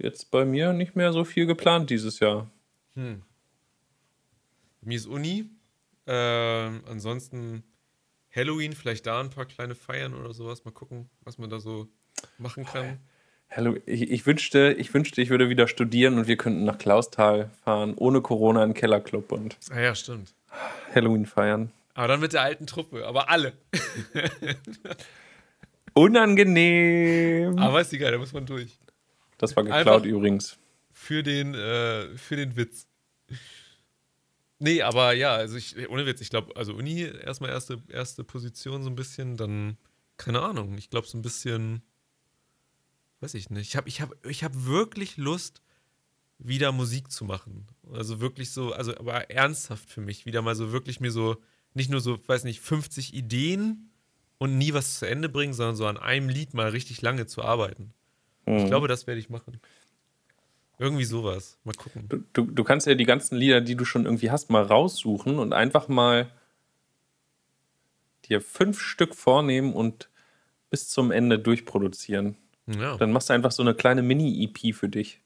jetzt bei mir nicht mehr so viel geplant dieses Jahr. Hm. Mir ist Uni. Ähm, ansonsten Halloween, vielleicht da ein paar kleine Feiern oder sowas. Mal gucken, was man da so machen kann. Hallo, ich, ich, wünschte, ich wünschte, ich würde wieder studieren und wir könnten nach Klausthal fahren, ohne Corona in den Kellerclub und ah ja, stimmt. Halloween feiern. Aber dann mit der alten Truppe, aber alle. [LAUGHS] Unangenehm. Aber ist egal, da muss man durch. Das war geklaut Einfach übrigens. Für den, äh, für den Witz. Nee, aber ja, also ich, ohne Witz, ich glaube, also Uni erstmal erste, erste Position so ein bisschen, dann, keine Ahnung, ich glaube so ein bisschen, weiß ich nicht. Ich habe ich hab, ich hab wirklich Lust, wieder Musik zu machen. Also wirklich so, also aber ernsthaft für mich, wieder mal so wirklich mir so, nicht nur so, weiß nicht, 50 Ideen und nie was zu Ende bringen, sondern so an einem Lied mal richtig lange zu arbeiten. Mhm. Ich glaube, das werde ich machen. Irgendwie sowas. Mal gucken. Du, du, du kannst ja die ganzen Lieder, die du schon irgendwie hast, mal raussuchen und einfach mal dir fünf Stück vornehmen und bis zum Ende durchproduzieren. Ja. Dann machst du einfach so eine kleine Mini-EP für dich.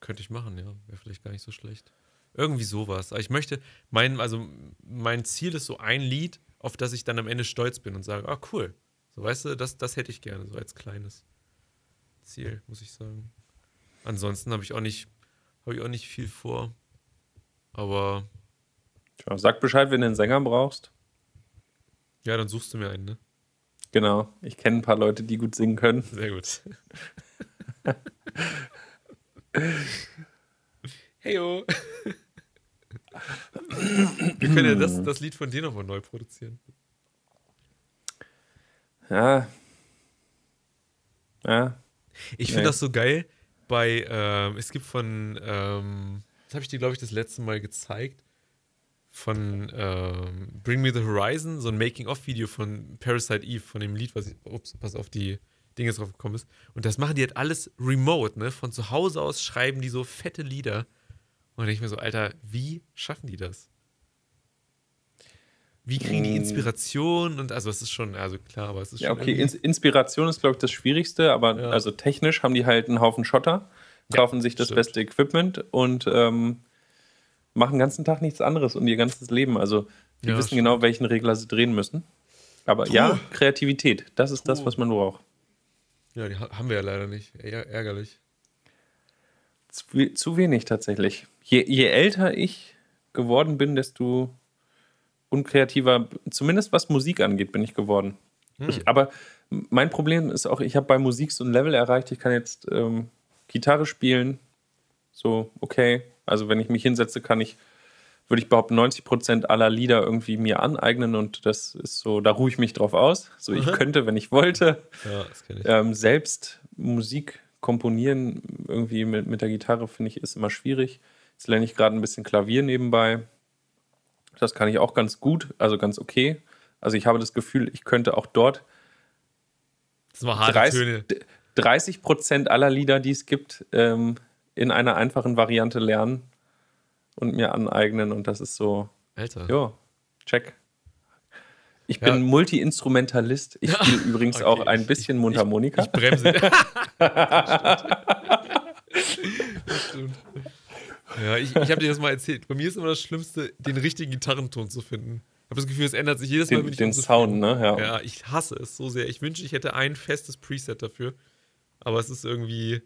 Könnte ich machen, ja. Wäre vielleicht gar nicht so schlecht. Irgendwie sowas. Ich möchte, mein, also mein Ziel ist so ein Lied auf das ich dann am Ende stolz bin und sage, ah, cool. So, weißt du, das, das hätte ich gerne, so als kleines Ziel, muss ich sagen. Ansonsten habe ich auch nicht, habe ich auch nicht viel vor. Aber. Tja, sag Bescheid, wenn du einen Sänger brauchst. Ja, dann suchst du mir einen, ne? Genau. Ich kenne ein paar Leute, die gut singen können. Sehr gut. [LAUGHS] Heyo. Wir können ja das, das Lied von dir nochmal neu produzieren. Ja. Ja. Ich finde nee. das so geil bei, ähm, es gibt von, ähm, das habe ich dir, glaube ich, das letzte Mal gezeigt, von ähm, Bring Me the Horizon, so ein Making-of-Video von Parasite Eve, von dem Lied, was ich, ups, pass auf die Dinge drauf gekommen ist. Und das machen die halt alles remote, ne? Von zu Hause aus schreiben die so fette Lieder. Und ich mir so, Alter, wie schaffen die das? Wie kriegen die hm. Inspiration? Und also, es ist schon, also klar, aber es ist ja, schon. Ja, okay, Ins Inspiration ist, glaube ich, das Schwierigste, aber ja. also technisch haben die halt einen Haufen Schotter, kaufen ja, sich das stimmt. beste Equipment und ähm, machen den ganzen Tag nichts anderes und ihr ganzes Leben. Also, die ja, wissen stimmt. genau, welchen Regler sie drehen müssen. Aber Puh. ja, Kreativität, das ist Puh. das, was man braucht. Ja, die haben wir ja leider nicht. Eher ärgerlich. Zu, zu wenig tatsächlich. Je, je älter ich geworden bin, desto unkreativer, zumindest was Musik angeht, bin ich geworden. Hm. Ich, aber mein Problem ist auch, ich habe bei Musik so ein Level erreicht, ich kann jetzt ähm, Gitarre spielen, so okay. Also wenn ich mich hinsetze, kann ich, würde ich behaupten, 90 Prozent aller Lieder irgendwie mir aneignen und das ist so, da ruhe ich mich drauf aus. So ich könnte, wenn ich wollte, ja, ich. Ähm, selbst Musik komponieren irgendwie mit, mit der Gitarre finde ich ist immer schwierig. Jetzt lerne ich gerade ein bisschen Klavier nebenbei. Das kann ich auch ganz gut, also ganz okay. Also ich habe das Gefühl, ich könnte auch dort das war harte 30, Töne. 30 Prozent aller Lieder, die es gibt, ähm, in einer einfachen Variante lernen und mir aneignen. Und das ist so. Alter. Ja, check. Ich bin ja. Multi-Instrumentalist. Ich spiele ja. [LAUGHS] übrigens okay. auch ein bisschen ich, Mundharmonika. Ich, ich bremse. [LAUGHS] das stimmt. Ja, ich, ich habe dir das mal erzählt. Bei mir ist immer das Schlimmste, den richtigen Gitarrenton zu finden. Ich habe das Gefühl, es ändert sich jedes Mal, den, wenn ich Den Sound, ne? Ja. ja, ich hasse es so sehr. Ich wünsche, ich hätte ein festes Preset dafür. Aber es ist irgendwie.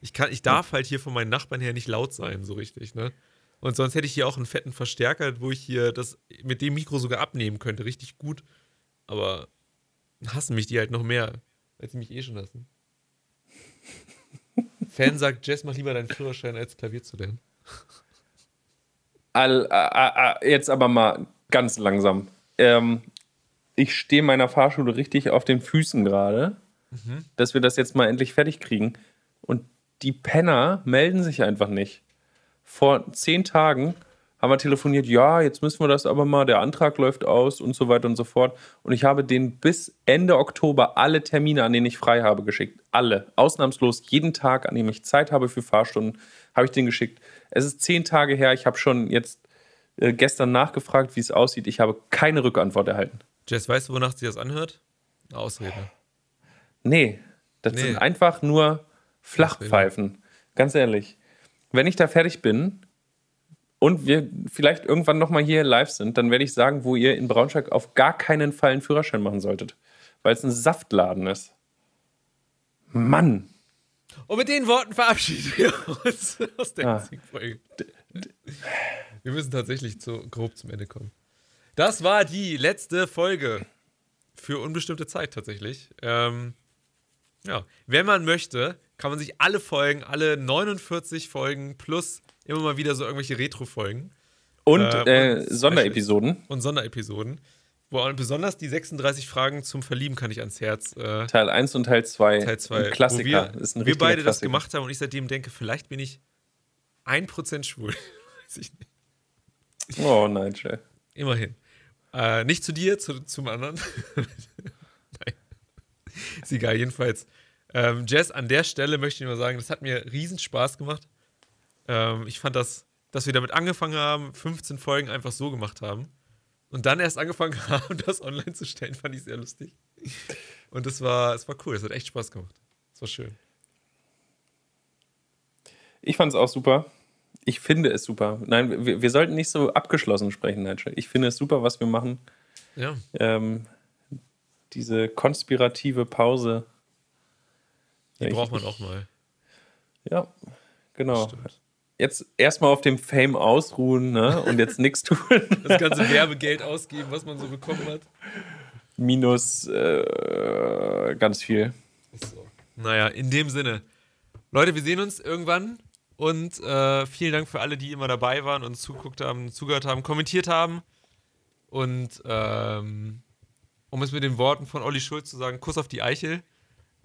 Ich, kann, ich darf halt hier von meinen Nachbarn her nicht laut sein, so richtig, ne? Und sonst hätte ich hier auch einen fetten Verstärker, wo ich hier das mit dem Mikro sogar abnehmen könnte. Richtig gut. Aber hassen mich die halt noch mehr, als sie mich eh schon hassen. [LAUGHS] Fan sagt, Jess, mach lieber deinen Führerschein, als Klavier zu lernen. All, äh, äh, jetzt aber mal ganz langsam. Ähm, ich stehe meiner Fahrschule richtig auf den Füßen gerade, mhm. dass wir das jetzt mal endlich fertig kriegen. Und die Penner melden sich einfach nicht. Vor zehn Tagen haben wir telefoniert, ja, jetzt müssen wir das aber mal, der Antrag läuft aus und so weiter und so fort. Und ich habe denen bis Ende Oktober alle Termine, an denen ich frei habe, geschickt. Alle. Ausnahmslos jeden Tag, an dem ich Zeit habe für Fahrstunden, habe ich denen geschickt. Es ist zehn Tage her, ich habe schon jetzt äh, gestern nachgefragt, wie es aussieht. Ich habe keine Rückantwort erhalten. Jess, weißt du, wonach sich das anhört? Eine Ausrede. Nee, das nee. sind einfach nur Flachpfeifen. Ganz ehrlich. Wenn ich da fertig bin und wir vielleicht irgendwann nochmal hier live sind, dann werde ich sagen, wo ihr in Braunschweig auf gar keinen Fall einen Führerschein machen solltet. Weil es ein Saftladen ist. Mann. Und mit den Worten verabschieden wir uns [LAUGHS] aus der ah. Folge. Wir müssen tatsächlich zu, grob zum Ende kommen. Das war die letzte Folge für unbestimmte Zeit tatsächlich. Ähm, ja, wenn man möchte, kann man sich alle Folgen, alle 49 Folgen plus immer mal wieder so irgendwelche Retro-Folgen. Und, äh, und Sonderepisoden. Und Sonderepisoden. Und besonders die 36 Fragen zum Verlieben kann ich ans Herz. Äh, Teil 1 und Teil 2. Teil 2. Klassiker. Wo wir, ist ein wir beide Klassiker. das gemacht haben und ich seitdem denke, vielleicht bin ich 1% schwul. [LAUGHS] Weiß ich nicht. Oh, nein, Jay. Immerhin. Äh, nicht zu dir, zu, zum anderen. [LAUGHS] nein. Ist egal, jedenfalls. Ähm, Jess, an der Stelle möchte ich nur sagen, das hat mir riesen Spaß gemacht. Ähm, ich fand das, dass wir damit angefangen haben, 15 Folgen einfach so gemacht haben und dann erst angefangen [LAUGHS] haben, das online zu stellen, fand ich sehr lustig. Und es war, es war cool, es hat echt Spaß gemacht. Es war schön. Ich fand es auch super. Ich finde es super. Nein, wir, wir sollten nicht so abgeschlossen sprechen, Nigel. Ich finde es super, was wir machen. Ja. Ähm, diese konspirative Pause. Die braucht man auch mal. Ja, genau. Jetzt erstmal auf dem Fame ausruhen ne? und jetzt nichts tun. [LAUGHS] Das ganze Werbegeld ausgeben, was man so bekommen hat. Minus äh, ganz viel. So. Naja, in dem Sinne. Leute, wir sehen uns irgendwann und äh, vielen Dank für alle, die immer dabei waren und zuguckt haben, zugehört haben, kommentiert haben. Und ähm, um es mit den Worten von Olli Schulz zu sagen, Kuss auf die Eichel.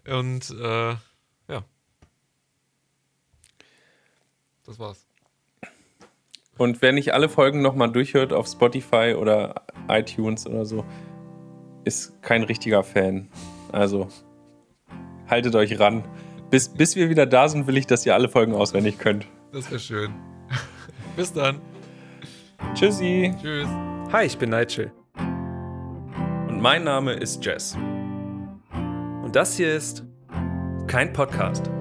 Und äh, ja. Das war's. Und wer nicht alle Folgen nochmal durchhört auf Spotify oder iTunes oder so, ist kein richtiger Fan. Also haltet euch ran. Bis, bis wir wieder da sind, will ich, dass ihr alle Folgen auswendig könnt. Das wäre schön. [LAUGHS] bis dann. Tschüssi. Tschüss. Hi, ich bin Nigel. Und mein Name ist Jess. Und das hier ist kein Podcast.